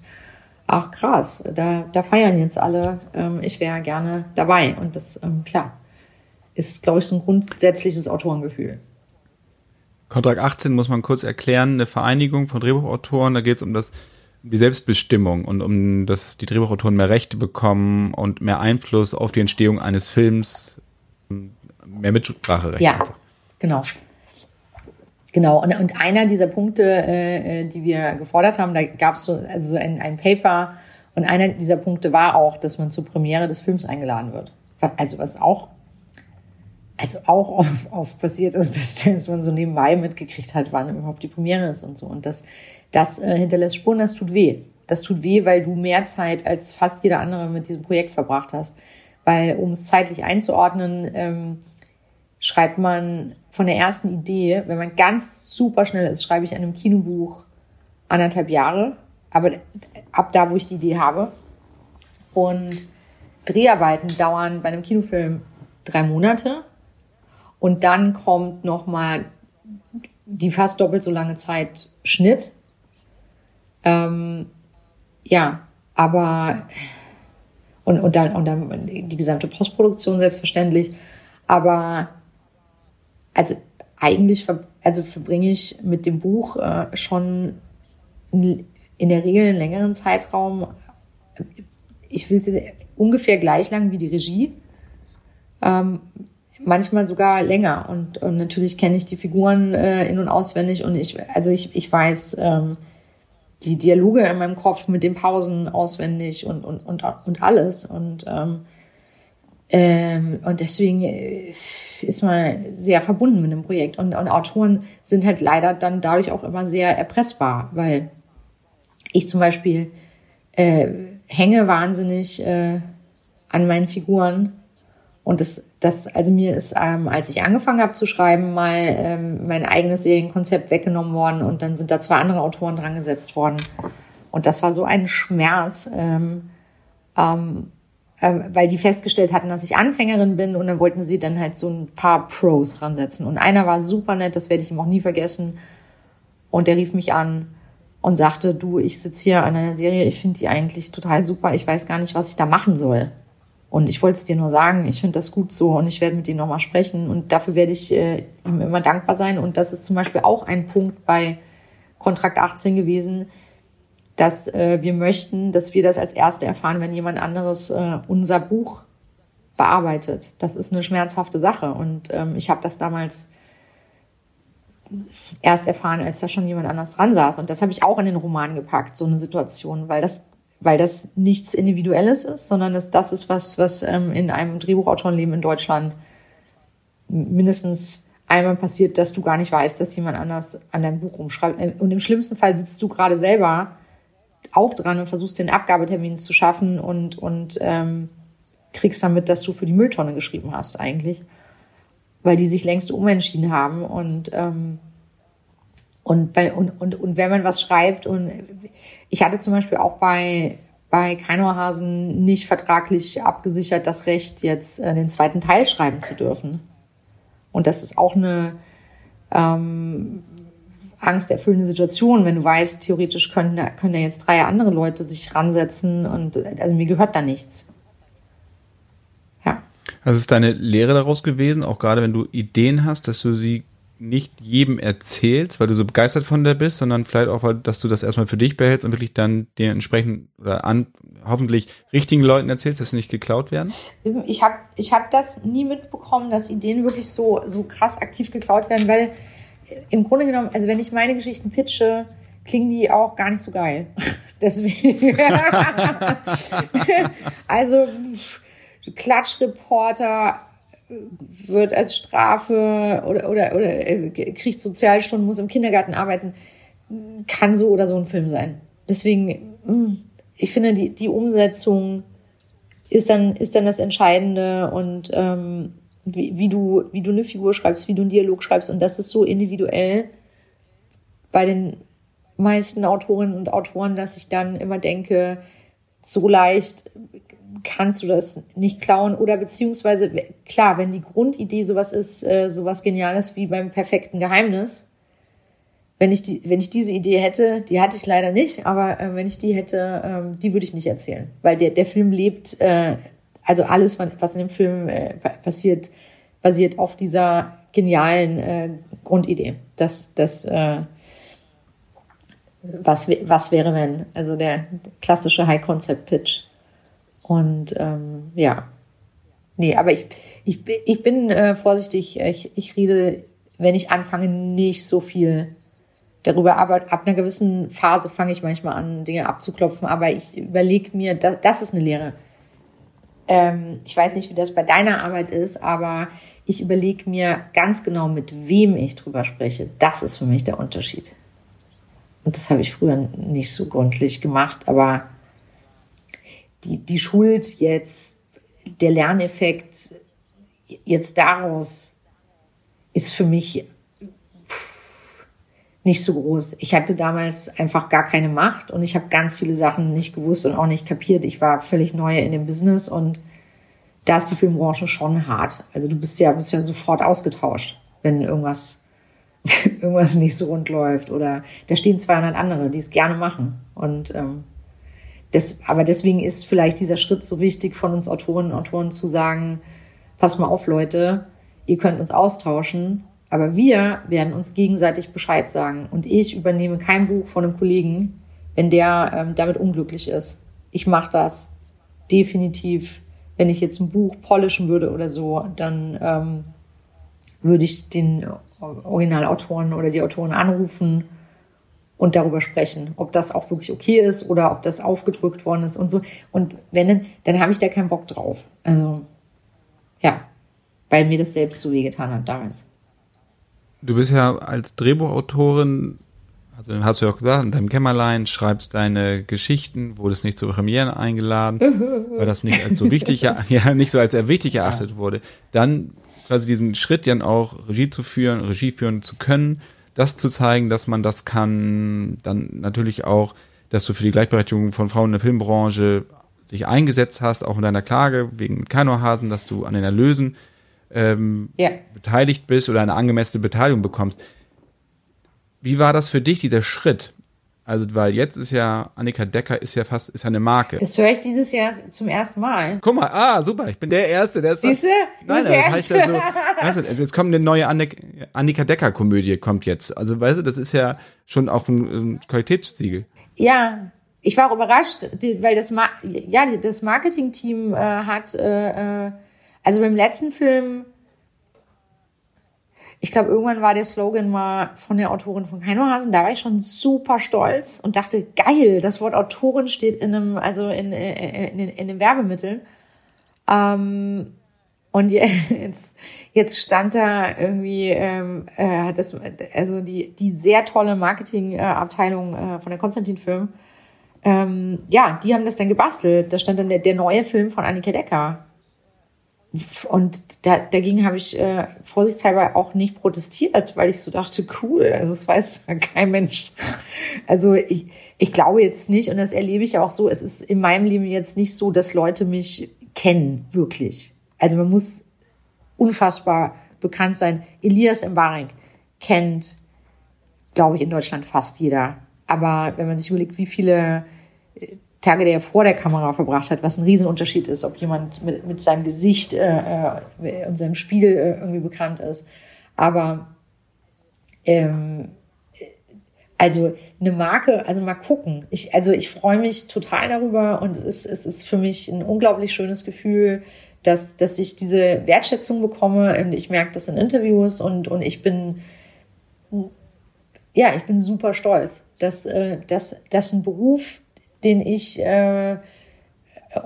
ach krass, da, da feiern jetzt alle, ähm, ich wäre gerne dabei. Und das, ähm, klar, ist, glaube ich, so ein grundsätzliches Autorengefühl. Kontrakt 18 muss man kurz erklären, eine Vereinigung von Drehbuchautoren, da geht es um das um die Selbstbestimmung und um dass die Drehbuchautoren mehr Rechte bekommen und mehr Einfluss auf die Entstehung eines Films, mehr Mitspracherecht. Ja, einfach. genau. Genau, und, und einer dieser Punkte, äh, äh die wir gefordert haben, da gab es so, also so ein, ein Paper und einer dieser Punkte war auch, dass man zur Premiere des Films eingeladen wird. Also was auch also auch [laughs] oft, oft passiert ist, dass, dass man so nebenbei mitgekriegt hat, wann überhaupt die Premiere ist und so. Und das, das äh, hinterlässt Spuren, das tut weh. Das tut weh, weil du mehr Zeit als fast jeder andere mit diesem Projekt verbracht hast. Weil, um es zeitlich einzuordnen, ähm, schreibt man von der ersten Idee, wenn man ganz super schnell ist, schreibe ich an einem Kinobuch anderthalb Jahre. Aber ab da, wo ich die Idee habe. Und Dreharbeiten dauern bei einem Kinofilm drei Monate und dann kommt noch mal die fast doppelt so lange Zeit Schnitt. Ähm, ja, aber und, und dann und dann die gesamte Postproduktion selbstverständlich. Aber also eigentlich also verbringe ich mit dem Buch äh, schon in der Regel einen längeren Zeitraum. Ich will ungefähr gleich lang wie die Regie. Ähm, manchmal sogar länger. Und, und natürlich kenne ich die Figuren äh, in- und auswendig und ich, also ich, ich weiß ähm, die Dialoge in meinem Kopf mit den Pausen auswendig und, und, und, und alles. Und, ähm, ähm, und deswegen äh, ist man sehr verbunden mit dem Projekt. Und, und Autoren sind halt leider dann dadurch auch immer sehr erpressbar, weil ich zum Beispiel äh, hänge wahnsinnig äh, an meinen Figuren und das, das, also mir ist, ähm, als ich angefangen habe zu schreiben, mal ähm, mein eigenes Serienkonzept weggenommen worden und dann sind da zwei andere Autoren dran gesetzt worden. Und das war so ein Schmerz, ähm, ähm, äh, weil die festgestellt hatten, dass ich Anfängerin bin und dann wollten sie dann halt so ein paar Pros dran setzen. Und einer war super nett, das werde ich ihm auch nie vergessen. Und der rief mich an und sagte, du, ich sitze hier an einer Serie, ich finde die eigentlich total super, ich weiß gar nicht, was ich da machen soll. Und ich wollte es dir nur sagen, ich finde das gut so und ich werde mit ihm nochmal sprechen und dafür werde ich äh, ihm immer dankbar sein. Und das ist zum Beispiel auch ein Punkt bei Kontrakt 18 gewesen, dass äh, wir möchten, dass wir das als Erste erfahren, wenn jemand anderes äh, unser Buch bearbeitet. Das ist eine schmerzhafte Sache. Und ähm, ich habe das damals erst erfahren, als da schon jemand anders dran saß. Und das habe ich auch in den Roman gepackt, so eine Situation, weil das, weil das nichts Individuelles ist, sondern das, das ist was, was ähm, in einem Drehbuchautorenleben in Deutschland mindestens einmal passiert, dass du gar nicht weißt, dass jemand anders an deinem Buch rumschreibt. Und im schlimmsten Fall sitzt du gerade selber auch dran und versuchst den Abgabetermin zu schaffen und, und ähm, kriegst damit, dass du für die Mülltonne geschrieben hast eigentlich weil die sich längst umentschieden haben und ähm, und bei und, und und wenn man was schreibt und ich hatte zum Beispiel auch bei bei Kreinohrhasen nicht vertraglich abgesichert das Recht jetzt äh, den zweiten Teil schreiben zu dürfen. Und das ist auch eine ähm, angsterfüllende Situation, wenn du weißt, theoretisch können da, können da jetzt drei andere Leute sich ransetzen und also mir gehört da nichts. Was ist deine Lehre daraus gewesen, auch gerade wenn du Ideen hast, dass du sie nicht jedem erzählst, weil du so begeistert von der bist, sondern vielleicht auch, weil, dass du das erstmal für dich behältst und wirklich dann den entsprechend oder an hoffentlich richtigen Leuten erzählst, dass sie nicht geklaut werden? Ich habe ich hab das nie mitbekommen, dass Ideen wirklich so, so krass aktiv geklaut werden, weil im Grunde genommen, also wenn ich meine Geschichten pitche, klingen die auch gar nicht so geil. [laughs] Deswegen. [laughs] also Klatschreporter wird als Strafe oder, oder, oder äh, kriegt Sozialstunden, muss im Kindergarten arbeiten, kann so oder so ein Film sein. Deswegen, mm, ich finde, die, die Umsetzung ist dann, ist dann das Entscheidende und ähm, wie, wie, du, wie du eine Figur schreibst, wie du einen Dialog schreibst. Und das ist so individuell bei den meisten Autorinnen und Autoren, dass ich dann immer denke, so leicht kannst du das nicht klauen oder beziehungsweise klar, wenn die Grundidee sowas ist, äh, sowas Geniales wie beim perfekten Geheimnis, wenn ich die, wenn ich diese Idee hätte, die hatte ich leider nicht, aber äh, wenn ich die hätte, ähm, die würde ich nicht erzählen, weil der der Film lebt, äh, also alles, was in dem Film äh, passiert, basiert auf dieser genialen äh, Grundidee. Das das äh, was was wäre wenn? Also der klassische High Concept Pitch. Und ähm, ja, nee, aber ich, ich, ich bin äh, vorsichtig. Ich, ich rede, wenn ich anfange, nicht so viel darüber. Aber ab einer gewissen Phase fange ich manchmal an, Dinge abzuklopfen. Aber ich überlege mir, das, das ist eine Lehre. Ähm, ich weiß nicht, wie das bei deiner Arbeit ist, aber ich überlege mir ganz genau, mit wem ich drüber spreche. Das ist für mich der Unterschied. Und das habe ich früher nicht so gründlich gemacht, aber die, die Schuld jetzt, der Lerneffekt jetzt daraus ist für mich nicht so groß. Ich hatte damals einfach gar keine Macht und ich habe ganz viele Sachen nicht gewusst und auch nicht kapiert. Ich war völlig neu in dem Business und da ist die Filmbranche schon hart. Also du bist ja, bist ja sofort ausgetauscht, wenn irgendwas, [laughs] irgendwas nicht so rund läuft oder da stehen 200 andere, die es gerne machen und ähm, das, aber deswegen ist vielleicht dieser Schritt so wichtig von uns Autoren und Autoren zu sagen, pass mal auf, Leute, ihr könnt uns austauschen, aber wir werden uns gegenseitig Bescheid sagen. Und ich übernehme kein Buch von einem Kollegen, wenn der ähm, damit unglücklich ist. Ich mache das definitiv. Wenn ich jetzt ein Buch polischen würde oder so, dann ähm, würde ich den Originalautoren oder die Autoren anrufen und darüber sprechen, ob das auch wirklich okay ist oder ob das aufgedrückt worden ist und so. Und wenn, dann, dann habe ich da keinen Bock drauf. Also, ja, weil mir das selbst so wehgetan hat damals. Du bist ja als Drehbuchautorin, also hast du ja auch gesagt, in deinem Kämmerlein schreibst deine Geschichten, wurdest nicht zu Premieren eingeladen, [laughs] weil das nicht als so wichtig, ja, nicht so als sehr wichtig erachtet ja. wurde. Dann quasi diesen Schritt dann auch Regie zu führen, Regie führen zu können, das zu zeigen, dass man das kann, dann natürlich auch, dass du für die Gleichberechtigung von Frauen in der Filmbranche dich eingesetzt hast, auch in deiner Klage wegen Kanohasen, dass du an den Erlösen ähm, ja. beteiligt bist oder eine angemessene Beteiligung bekommst. Wie war das für dich, dieser Schritt? Also, weil jetzt ist ja, Annika Decker ist ja fast, ist ja eine Marke. Das höre ich dieses Jahr zum ersten Mal. Guck mal, ah, super, ich bin der Erste, der ist Siehst du? Nein, das heißt ja so, weißt du, jetzt kommt eine neue Annik Annika Decker Komödie, kommt jetzt. Also, weißt du, das ist ja schon auch ein, ein Qualitätssiegel. Ja, ich war auch überrascht, weil das, Ma ja, das Marketing-Team äh, hat, äh, äh, also beim letzten Film, ich glaube, irgendwann war der Slogan mal von der Autorin von Keinohasen, da war ich schon super stolz und dachte, geil, das Wort Autorin steht in einem, also in, äh, in, in, in den Werbemitteln. Ähm, und [laughs] jetzt, jetzt stand da irgendwie, ähm, äh, das, also die, die sehr tolle Marketingabteilung äh, von der Konstantin Film, ähm, ja, die haben das dann gebastelt. Da stand dann der, der neue Film von Annika Decker. Und da, dagegen habe ich äh, vorsichtshalber auch nicht protestiert, weil ich so dachte, cool, also es weiß [laughs] kein Mensch. Also ich, ich glaube jetzt nicht, und das erlebe ich auch so, es ist in meinem Leben jetzt nicht so, dass Leute mich kennen, wirklich. Also man muss unfassbar bekannt sein. Elias Mbarek kennt, glaube ich, in Deutschland fast jeder. Aber wenn man sich überlegt, wie viele Tage, die er vor der Kamera verbracht hat, was ein Riesenunterschied ist, ob jemand mit, mit seinem Gesicht äh, äh, und seinem Spiel äh, irgendwie bekannt ist. Aber ähm, also eine Marke, also mal gucken. Ich, also ich freue mich total darüber und es ist, es ist für mich ein unglaublich schönes Gefühl, dass, dass ich diese Wertschätzung bekomme und ich merke das in Interviews und, und ich bin, ja, ich bin super stolz, dass, äh, dass, dass ein Beruf den ich äh,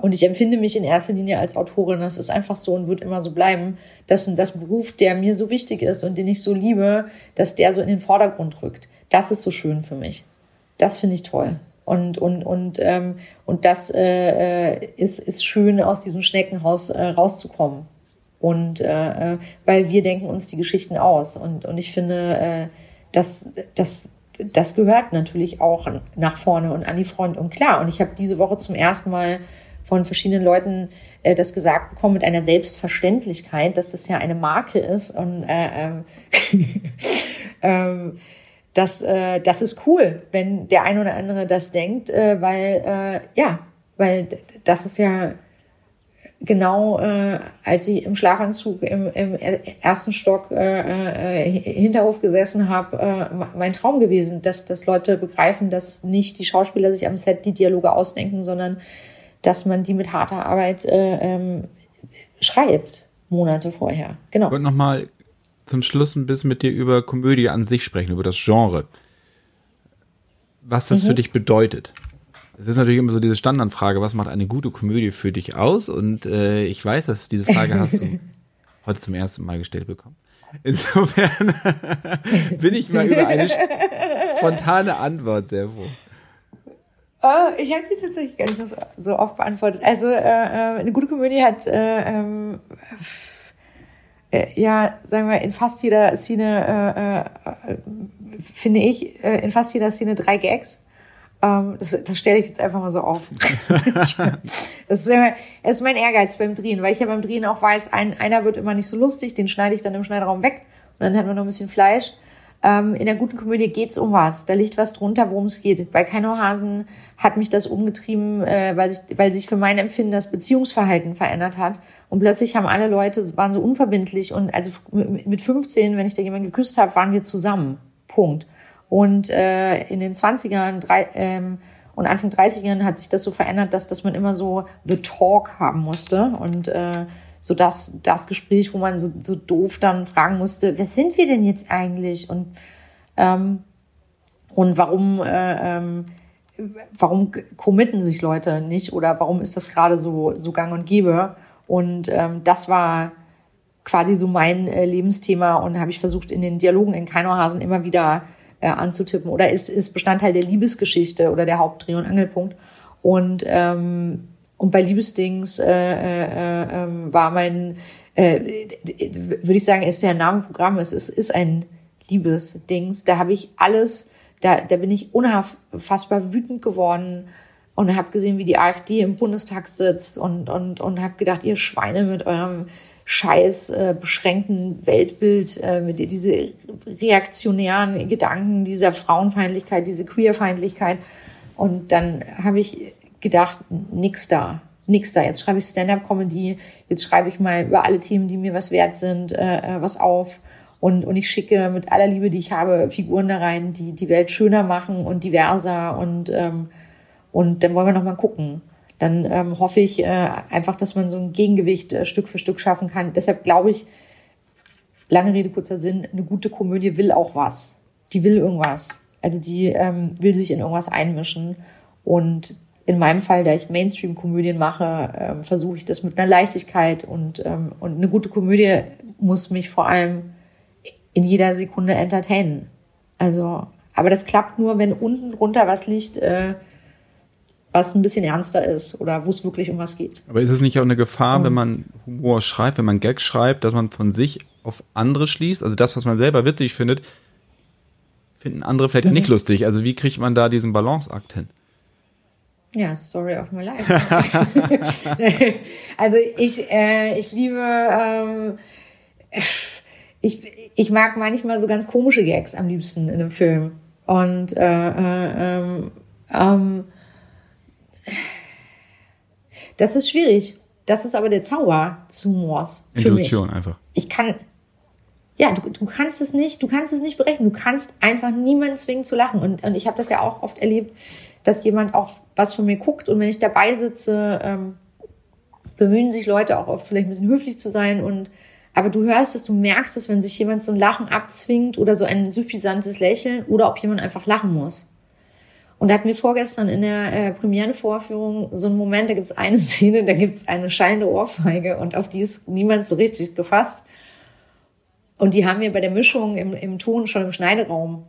und ich empfinde mich in erster Linie als Autorin, das ist einfach so und wird immer so bleiben, dass das Beruf, der mir so wichtig ist und den ich so liebe, dass der so in den Vordergrund rückt. Das ist so schön für mich. Das finde ich toll. Und, und, und, ähm, und das äh, äh ist, ist schön, aus diesem Schneckenhaus äh, rauszukommen. Und äh, äh, weil wir denken uns die Geschichten aus. Und, und ich finde, äh, dass, dass das gehört natürlich auch nach vorne und an die Front. Und klar, und ich habe diese Woche zum ersten Mal von verschiedenen Leuten äh, das gesagt bekommen mit einer Selbstverständlichkeit, dass das ja eine Marke ist und äh, ähm, [laughs] ähm, das, äh, das ist cool, wenn der ein oder andere das denkt, äh, weil äh, ja, weil das ist ja genau äh, als ich im Schlafanzug im, im ersten Stock äh, äh, Hinterhof gesessen habe, äh, mein Traum gewesen, dass, dass Leute begreifen, dass nicht die Schauspieler sich am Set die Dialoge ausdenken, sondern dass man die mit harter Arbeit äh, ähm, schreibt, Monate vorher. Genau. Ich wollte nochmal zum Schluss ein bisschen mit dir über Komödie an sich sprechen, über das Genre. Was das mhm. für dich bedeutet. Es ist natürlich immer so diese Standardfrage, was macht eine gute Komödie für dich aus? Und äh, ich weiß, dass diese Frage hast du [laughs] heute zum ersten Mal gestellt bekommen. Insofern [laughs] bin ich mal über eine spontane Antwort sehr froh. Oh, ich habe die tatsächlich gar nicht so oft beantwortet. Also äh, äh, eine gute Komödie hat äh, ähm, äh, ja, sagen wir, in fast jeder Szene, äh, äh, finde ich, äh, in fast jeder Szene drei Gags. Ähm, das, das stelle ich jetzt einfach mal so auf. [laughs] das, ist immer, das ist mein Ehrgeiz beim Drehen, weil ich ja beim Drehen auch weiß, ein, einer wird immer nicht so lustig, den schneide ich dann im Schneiderraum weg und dann hat man noch ein bisschen Fleisch. Ähm, in der guten Komödie geht's um was. Da liegt was drunter, worum es geht. Bei Keinohasen hat mich das umgetrieben, äh, weil, sich, weil sich für mein Empfinden das Beziehungsverhalten verändert hat. Und plötzlich haben alle Leute, waren so unverbindlich und also mit 15, wenn ich da jemanden geküsst habe, waren wir zusammen. Punkt. Und äh, in den 20ern drei, ähm, und Anfang 30ern hat sich das so verändert, dass, dass man immer so The Talk haben musste. Und äh, so das, das Gespräch, wo man so, so doof dann fragen musste, wer sind wir denn jetzt eigentlich? Und, ähm, und warum, äh, ähm, warum committen sich Leute nicht oder warum ist das gerade so, so gang und gäbe? Und ähm, das war quasi so mein äh, Lebensthema und habe ich versucht, in den Dialogen in Keinohasen immer wieder äh, anzutippen oder ist, ist Bestandteil der Liebesgeschichte oder der Hauptdreh- und Angelpunkt. Und, ähm, und bei Liebesdings äh, äh, äh, war mein, äh, würde ich sagen, ist der Namenprogramm, es ist, ist ein Liebesdings. Da habe ich alles, da, da bin ich unfassbar wütend geworden und habe gesehen, wie die AfD im Bundestag sitzt und, und, und habe gedacht, ihr Schweine mit eurem scheiß äh, beschränkten Weltbild, äh, mit diese reaktionären Gedanken, dieser Frauenfeindlichkeit, diese Queerfeindlichkeit. Und dann habe ich gedacht, nix da, nix da. Jetzt schreibe ich Stand-up-Comedy, jetzt schreibe ich mal über alle Themen, die mir was wert sind, äh, äh, was auf. Und, und ich schicke mit aller Liebe, die ich habe, Figuren da rein, die die Welt schöner machen und diverser. Und, ähm, und dann wollen wir noch mal gucken dann ähm, hoffe ich äh, einfach, dass man so ein Gegengewicht äh, Stück für Stück schaffen kann. Deshalb glaube ich, lange Rede, kurzer Sinn, eine gute Komödie will auch was. Die will irgendwas. Also die ähm, will sich in irgendwas einmischen. Und in meinem Fall, da ich Mainstream-Komödien mache, ähm, versuche ich das mit einer Leichtigkeit und, ähm, und eine gute Komödie muss mich vor allem in jeder Sekunde entertainen. Also, aber das klappt nur, wenn unten drunter was liegt, äh, was ein bisschen ernster ist oder wo es wirklich um was geht. Aber ist es nicht auch eine Gefahr, mhm. wenn man Humor schreibt, wenn man Gags schreibt, dass man von sich auf andere schließt? Also das, was man selber witzig findet, finden andere vielleicht mhm. nicht lustig. Also wie kriegt man da diesen Balanceakt hin? Ja, Story of my life. [laughs] also ich, äh, ich liebe, ähm, ich, ich mag manchmal so ganz komische Gags am liebsten in einem Film. Und äh, äh, ähm, ähm, das ist schwierig. Das ist aber der Zauber des Humors. Intuition einfach. Ich kann, ja, du, du kannst es nicht, du kannst es nicht berechnen. Du kannst einfach niemanden zwingen zu lachen. Und, und ich habe das ja auch oft erlebt, dass jemand auch was von mir guckt und wenn ich dabei sitze, ähm, bemühen sich Leute auch oft vielleicht ein bisschen höflich zu sein und aber du hörst es, du merkst es, wenn sich jemand so ein Lachen abzwingt oder so ein suffisantes Lächeln oder ob jemand einfach lachen muss. Und da hatten wir vorgestern in der äh, Premierenvorführung so einen Moment, da gibt's eine [laughs] Szene, da gibt's eine schallende Ohrfeige und auf die ist niemand so richtig gefasst. Und die haben wir bei der Mischung im, im Ton schon im Schneideraum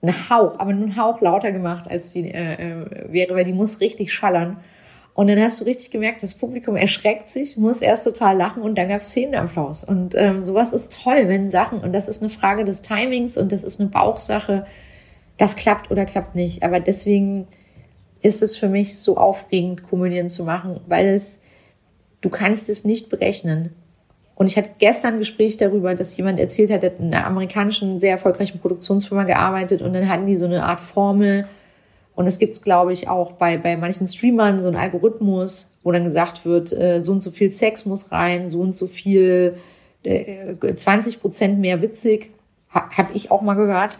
einen Hauch, aber nur einen Hauch lauter gemacht, als die äh, äh, wäre, weil die muss richtig schallern. Und dann hast du richtig gemerkt, das Publikum erschreckt sich, muss erst total lachen und dann gab's Szenenapplaus. Und ähm, sowas ist toll, wenn Sachen, und das ist eine Frage des Timings und das ist eine Bauchsache, das klappt oder klappt nicht. Aber deswegen ist es für mich so aufregend, Komödien zu machen, weil es, du kannst es nicht berechnen. Und ich hatte gestern ein Gespräch darüber, dass jemand erzählt hat, der hat in einer amerikanischen, sehr erfolgreichen Produktionsfirma gearbeitet und dann hatten die so eine Art Formel. Und das gibt's, glaube ich, auch bei, bei manchen Streamern, so ein Algorithmus, wo dann gesagt wird, äh, so und so viel Sex muss rein, so und so viel, äh, 20 Prozent mehr witzig. Ha, hab ich auch mal gehört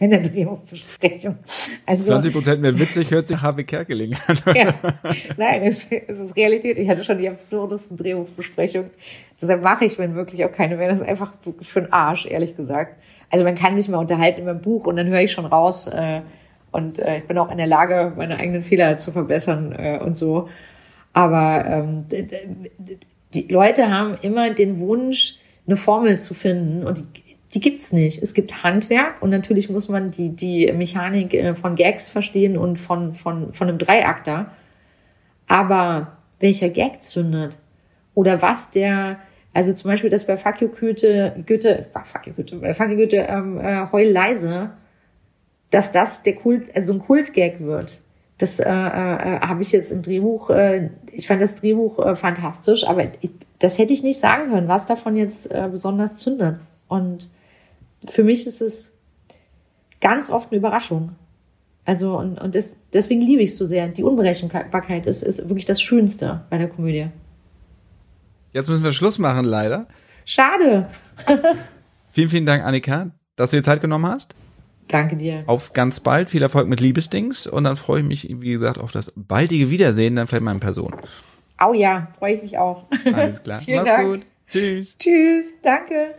in der Drehbuchbesprechung. Also, 20 Prozent mehr witzig hört sich Harvey Kerkeling an. [laughs] ja. Nein, es, es ist Realität. Ich hatte schon die absurdesten Drehbuchbesprechungen. Deshalb mache ich, wenn wirklich auch keine mehr. Das ist einfach für den Arsch, ehrlich gesagt. Also man kann sich mal unterhalten in meinem Buch und dann höre ich schon raus. Äh, und äh, ich bin auch in der Lage, meine eigenen Fehler zu verbessern äh, und so. Aber ähm, die Leute haben immer den Wunsch, eine Formel zu finden und die gibt's nicht. Es gibt Handwerk und natürlich muss man die, die Mechanik äh, von Gags verstehen und von, von, von einem Dreiakter. Aber welcher Gag zündet? Oder was der, also zum Beispiel das bei Fuck you you Goethe, bei Fuck you Goethe, ähm, äh, heul leise, dass das der Kult, also ein Kultgag wird. Das äh, äh, habe ich jetzt im Drehbuch, äh, ich fand das Drehbuch äh, fantastisch, aber ich, das hätte ich nicht sagen können, was davon jetzt äh, besonders zündet. Und für mich ist es ganz oft eine Überraschung. Also, und, und das, deswegen liebe ich es so sehr. Die Unberechenbarkeit ist, ist wirklich das Schönste bei der Komödie. Jetzt müssen wir Schluss machen, leider. Schade. [laughs] vielen, vielen Dank, Annika, dass du dir Zeit genommen hast. Danke dir. Auf ganz bald. Viel Erfolg mit Liebesdings. Und dann freue ich mich, wie gesagt, auf das baldige Wiedersehen, dann vielleicht mal in Person. Au ja, freue ich mich auch. Alles klar. [laughs] Mach's Dank. gut. Tschüss. Tschüss. Danke.